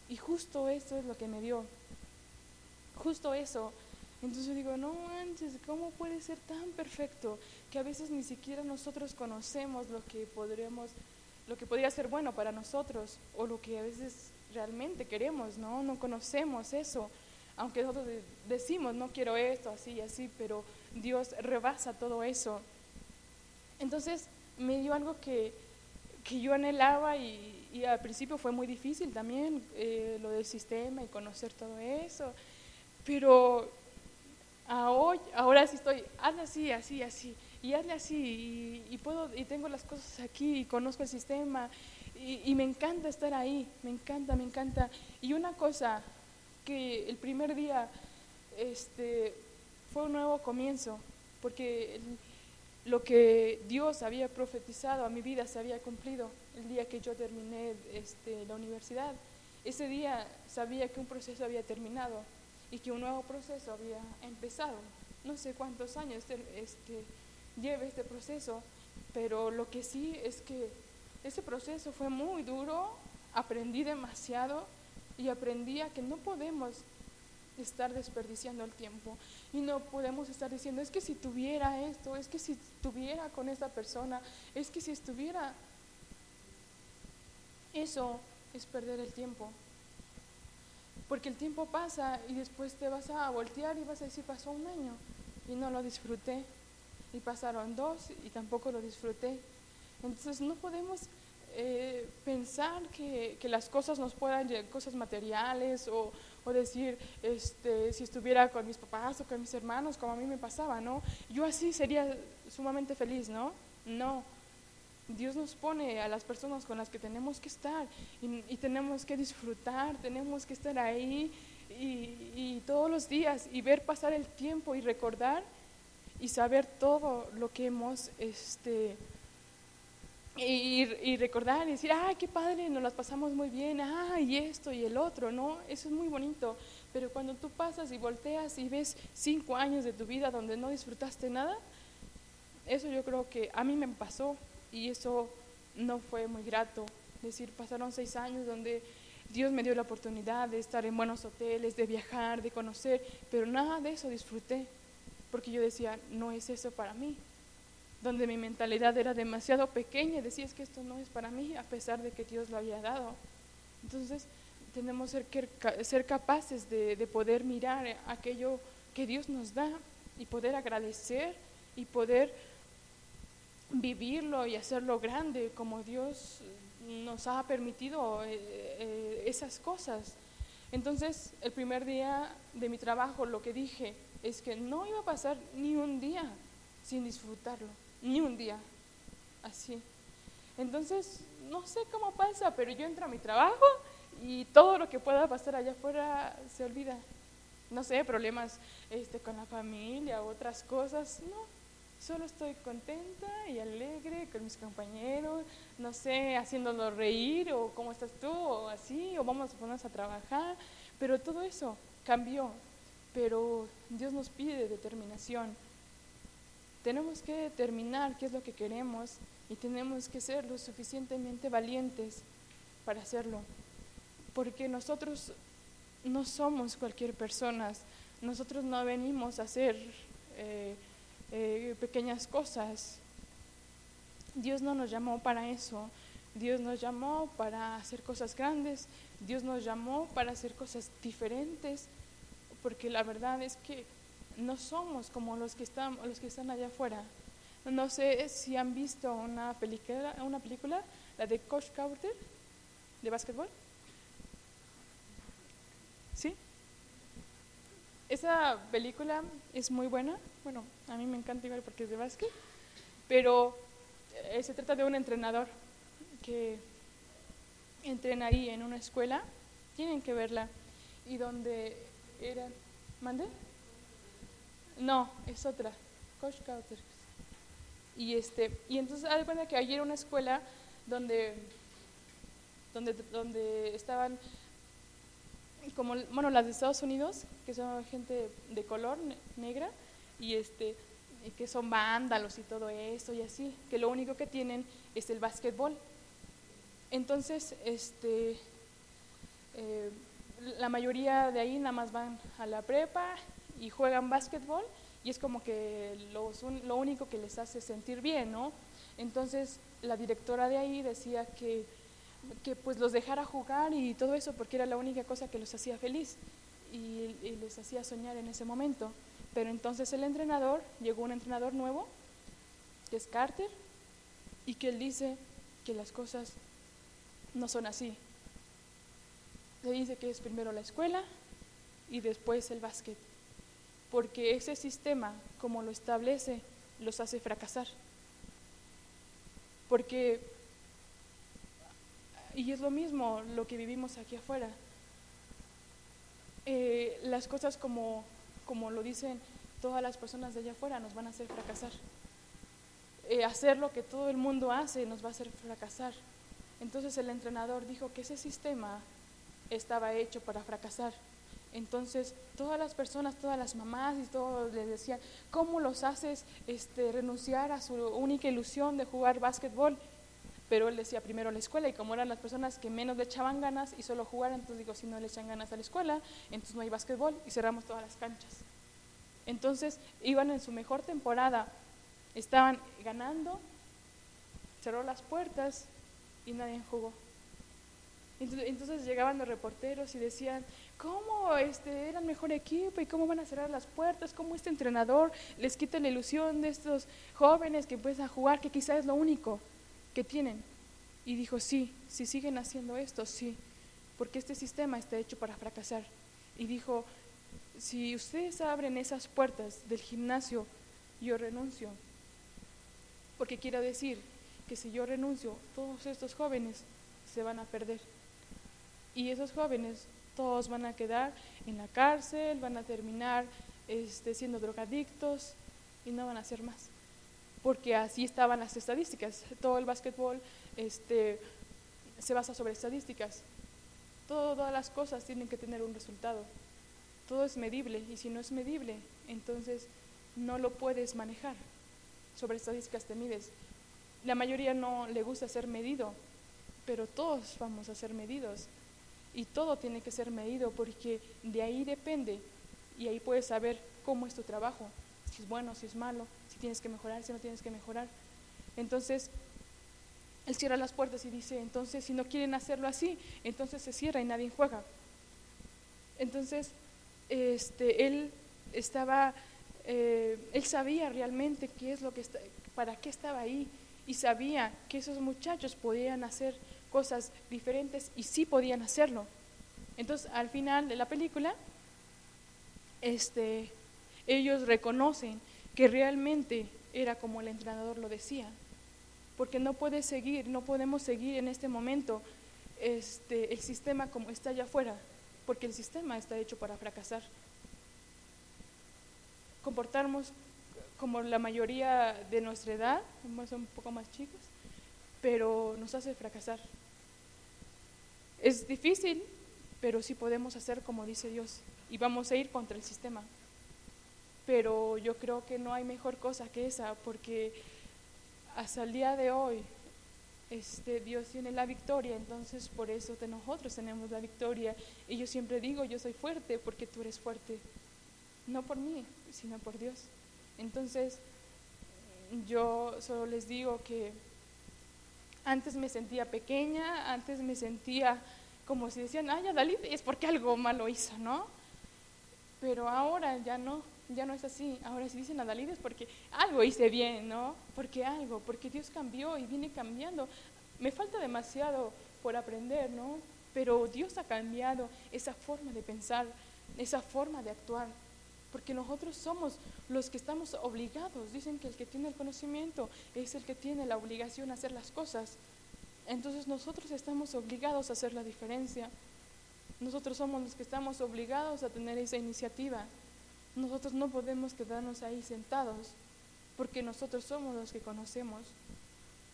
Speaker 1: Y justo eso es lo que me dio, justo eso. Entonces yo digo, no manches, ¿cómo puede ser tan perfecto que a veces ni siquiera nosotros conocemos lo que podríamos, lo que podría ser bueno para nosotros o lo que a veces realmente queremos, ¿no? No conocemos eso aunque nosotros decimos, no quiero esto, así y así, pero Dios rebasa todo eso. Entonces me dio algo que, que yo anhelaba y, al principio fue muy difícil también, eh, lo del sistema y conocer todo eso, pero hoy, ahora sí estoy, hazle así, así, así, y hazle así, y, puedo, y tengo las cosas aquí, y conozco el sistema, y, y me encanta estar ahí, me encanta, me encanta. Y una cosa, que el primer día este, fue un nuevo comienzo, porque lo que Dios había profetizado a mi vida se había cumplido el día que yo terminé este, la universidad. Ese día sabía que un proceso había terminado y que un nuevo proceso había empezado. No sé cuántos años este, este, lleve este proceso, pero lo que sí es que ese proceso fue muy duro, aprendí demasiado y aprendí a que no podemos estar desperdiciando el tiempo y no podemos estar diciendo, es que si tuviera esto, es que si estuviera con esta persona, es que si estuviera... Eso es perder el tiempo. Porque el tiempo pasa y después te vas a voltear y vas a decir, pasó un año y no lo disfruté. Y pasaron dos y tampoco lo disfruté. Entonces no podemos eh, pensar que, que, las cosas nos puedan llegar, cosas materiales o, o, decir, este, si estuviera con mis papás o con mis hermanos, como a mí me pasaba, ¿no? Yo así sería sumamente feliz, ¿no? No. Dios nos pone a las personas con las que tenemos que estar y, y tenemos que disfrutar, tenemos que estar ahí y, y todos los días y ver pasar el tiempo y recordar y saber todo lo que hemos este, y, y, recordar y decir, ay, qué padre, nos las pasamos muy bien, ah, esto y el otro, ¿no? Eso es muy bonito. Pero cuando tú pasas y volteas y ves cinco años de tu vida donde no disfrutaste nada, eso yo creo que a mí me pasó y eso no fue muy grato. Es decir, pasaron seis años donde Dios me dio la oportunidad de estar en buenos hoteles, de viajar, de conocer, pero nada de eso disfruté, porque yo decía, no es eso para mí donde mi mentalidad era demasiado pequeña y decía, es que esto no es para mí, a pesar de que Dios lo había dado. Entonces, tenemos que ser capaces de, de poder mirar aquello que Dios nos da y poder agradecer y poder vivirlo y hacerlo grande como Dios nos ha permitido eh, eh, esas cosas. Entonces, el primer día de mi trabajo lo que dije es que no iba a pasar ni un día sin disfrutarlo ni un día, así. Entonces, no sé cómo pasa, pero yo entro a mi trabajo y todo lo que pueda pasar allá afuera se olvida. No sé, problemas este, con la familia, otras cosas, no. Solo estoy contenta y alegre con mis compañeros, no sé, haciéndolos reír o cómo estás tú o así, o vamos a ponernos a trabajar, pero todo eso cambió. Pero Dios nos pide determinación tenemos que determinar qué es lo que queremos y tenemos que ser lo suficientemente valientes para hacerlo. Porque nosotros no somos cualquier persona, nosotros no venimos a hacer eh, eh, pequeñas cosas. Dios no nos llamó para eso. Dios nos llamó para hacer cosas grandes. Dios nos llamó para hacer cosas diferentes. Porque la verdad es que no somos como los que están, los que están allá afuera. No sé si han visto una película, una película, la de Coach Carter, de básquetbol. ¿Sí? Esa película es muy buena. Bueno, a mí me encanta igual porque es de básquet. Pero eh, se trata de un entrenador que entrena ahí en una escuela. Tienen que verla. Y donde era. ¿Mande? No, es otra. Y, este, y entonces, hay cuenta que ayer una escuela donde, donde, donde estaban, como, bueno, las de Estados Unidos, que son gente de color negra, y este que son vándalos y todo eso y así, que lo único que tienen es el básquetbol. Entonces, este, eh, la mayoría de ahí nada más van a la prepa y juegan básquetbol y es como que lo único que les hace sentir bien, ¿no? Entonces la directora de ahí decía que, que pues los dejara jugar y todo eso porque era la única cosa que los hacía feliz y, y les hacía soñar en ese momento. Pero entonces el entrenador, llegó un entrenador nuevo, que es Carter, y que él dice que las cosas no son así. Le dice que es primero la escuela y después el básquet porque ese sistema, como lo establece, los hace fracasar. Porque, y es lo mismo lo que vivimos aquí afuera, eh, las cosas como, como lo dicen todas las personas de allá afuera nos van a hacer fracasar. eh, hacer lo que todo el mundo hace nos va a hacer fracasar. Entonces el entrenador dijo que ese sistema estaba hecho para fracasar. Entonces todas las personas, todas las mamás y todos les decían, ¿cómo los haces este, renunciar a su única ilusión de jugar básquetbol? Pero él decía primero la escuela y como eran las personas que menos le echaban ganas y solo jugaran, entonces digo, si no le echan ganas a la escuela, entonces no hay básquetbol y cerramos todas las canchas. Entonces iban en su mejor temporada, estaban ganando, cerró las puertas y nadie jugó. Entonces, llegaban los reporteros y decían, ¿cómo este, eran mejor equipo y cómo van a cerrar las puertas? ¿Cómo este entrenador les quita la ilusión de estos jóvenes que empiezan a jugar, que quizás es lo único que tienen? Y dijo, sí, si siguen haciendo esto, sí, porque este sistema está hecho para fracasar. Y dijo, si ustedes abren esas puertas del gimnasio, yo renuncio. Porque quiero decir que si yo renuncio, todos estos jóvenes se van a perder. Y esos jóvenes todos van a quedar en la cárcel, van a terminar este, siendo drogadictos y no van a hacer más. Porque así estaban las estadísticas. Todo el básquetbol este, se basa sobre estadísticas. todas las cosas tienen que tener un resultado. Todo es medible y si no es medible, entonces no lo puedes manejar. Sobre estadísticas te mides. La mayoría no le gusta ser medido, pero todos vamos a ser medidos. Y todo tiene que ser medido porque de ahí depende y ahí puedes saber cómo es tu trabajo, si es bueno, si es malo, si tienes que mejorar, si no tienes que mejorar. Entonces, él cierra las puertas y dice, entonces si no quieren hacerlo así, entonces se cierra y nadie juega. Entonces, este, él estaba, eh, él sabía realmente qué es lo que está, para qué estaba ahí y sabía que esos muchachos podían hacer cosas diferentes y sí podían hacerlo. Entonces, al final de la película, este, ellos reconocen que realmente era como el entrenador lo decía, porque no puede seguir, no podemos seguir en este momento este, el sistema como está allá afuera, porque el sistema está hecho para fracasar. Comportarnos como la mayoría de nuestra edad, somos un poco más chicos, pero nos hace fracasar. Es difícil, pero sí podemos hacer como dice Dios y vamos a ir contra el sistema. Pero yo creo que no hay mejor cosa que esa, porque hasta el día de hoy este, Dios tiene la victoria, entonces por eso de nosotros tenemos la victoria. Y yo siempre digo, yo soy fuerte porque tú eres fuerte, no por mí, sino por Dios. Entonces, yo solo les digo que antes me sentía pequeña, antes me sentía como si decían, ay, Adalid es porque algo malo hizo, ¿no? Pero ahora ya no, ya no es así. Ahora si dicen Adalid es porque algo hice bien, ¿no? Porque algo, porque Dios cambió y viene cambiando. Me falta demasiado por aprender, ¿no? Pero Dios ha cambiado esa forma de pensar, esa forma de actuar porque nosotros somos los que estamos obligados. Dicen que el que tiene el conocimiento es el que tiene la obligación de hacer las cosas. Entonces nosotros estamos obligados a hacer la diferencia. Nosotros somos los que estamos obligados a tener esa iniciativa. Nosotros no podemos quedarnos ahí sentados porque nosotros somos los que conocemos.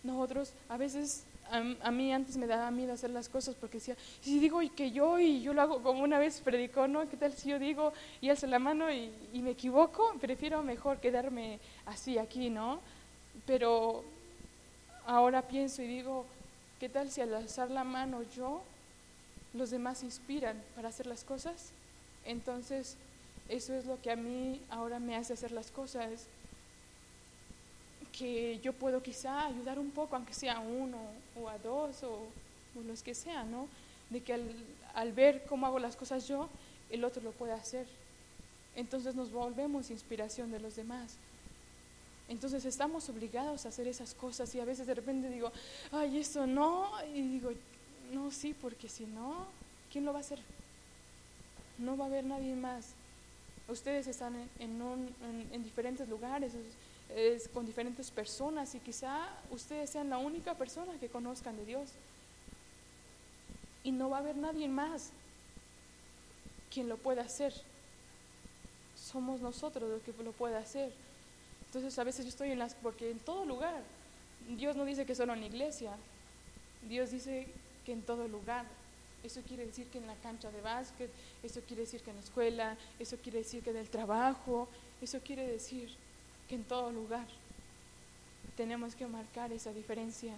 Speaker 1: Nosotros a veces a, mí antes me daba miedo hacer las cosas porque decía, si digo que yo y yo lo hago como una vez predicó, ¿no? ¿Qué tal si yo digo y alzo la mano y, me equivoco? Prefiero mejor quedarme así aquí, ¿no? Pero ahora pienso y digo, ¿qué tal si al alzar la mano yo, los demás inspiran para hacer las cosas? Entonces, eso es lo que a mí ahora me hace hacer las cosas que yo puedo quizá ayudar un poco, aunque sea a uno o a dos o, los que sean, ¿no? De que al, ver cómo hago las cosas yo, el otro lo puede hacer. Entonces nos volvemos inspiración de los demás. Entonces estamos obligados a hacer esas cosas y a veces de repente digo, ay, eso no, y digo, no, sí, porque si no, ¿quién lo va a hacer? No va a haber nadie más. Ustedes están en, en diferentes lugares, es con diferentes personas y quizá ustedes sean la única persona que conozcan de Dios. Y no va a haber nadie más quien lo pueda hacer. Somos nosotros los que lo pueda hacer. Entonces a veces yo estoy en las, porque en todo lugar, Dios no dice que solo en la iglesia, Dios dice que en todo lugar. Eso quiere decir que en la cancha de básquet, eso quiere decir que en la escuela, eso quiere decir que en el trabajo, eso quiere decir que en todo lugar tenemos que marcar esa diferencia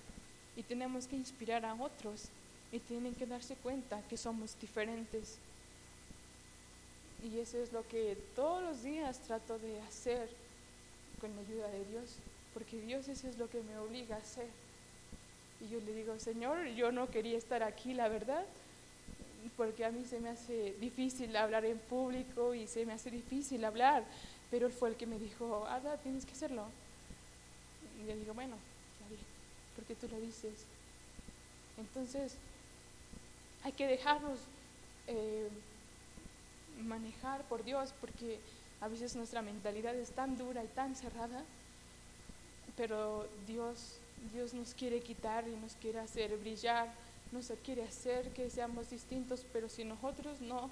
Speaker 1: y tenemos que inspirar a otros y tienen que darse cuenta que somos diferentes. Y eso es lo que todos los días trato de hacer con la ayuda de Dios, porque Dios eso es lo que me obliga a hacer. Y yo le digo, Señor, yo no quería estar aquí, la verdad, porque a mí se me hace difícil hablar en público y se me hace difícil hablar, pero Él fue el que me dijo, Ada, tienes que hacerlo. Y yo digo, bueno, porque tú lo dices. Entonces, hay que dejarnos eh, manejar por Dios, porque a veces nuestra mentalidad es tan dura y tan cerrada, pero Dios, Dios nos quiere quitar y nos quiere hacer brillar, nos quiere hacer que seamos distintos, pero si nosotros no,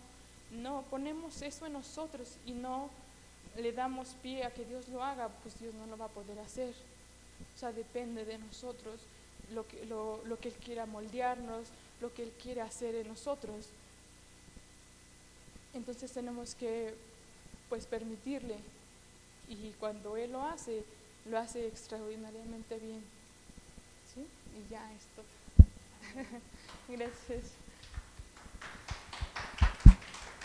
Speaker 1: no ponemos eso en nosotros y no le damos pie a que Dios lo haga, pues Dios no lo va a poder hacer. O sea, depende de nosotros lo que, lo, lo que Él quiera moldearnos, lo que Él quiere hacer en nosotros. Entonces tenemos que pues permitirle. Y cuando Él lo hace, lo hace extraordinariamente bien. ¿Sí? Y ya esto. Gracias.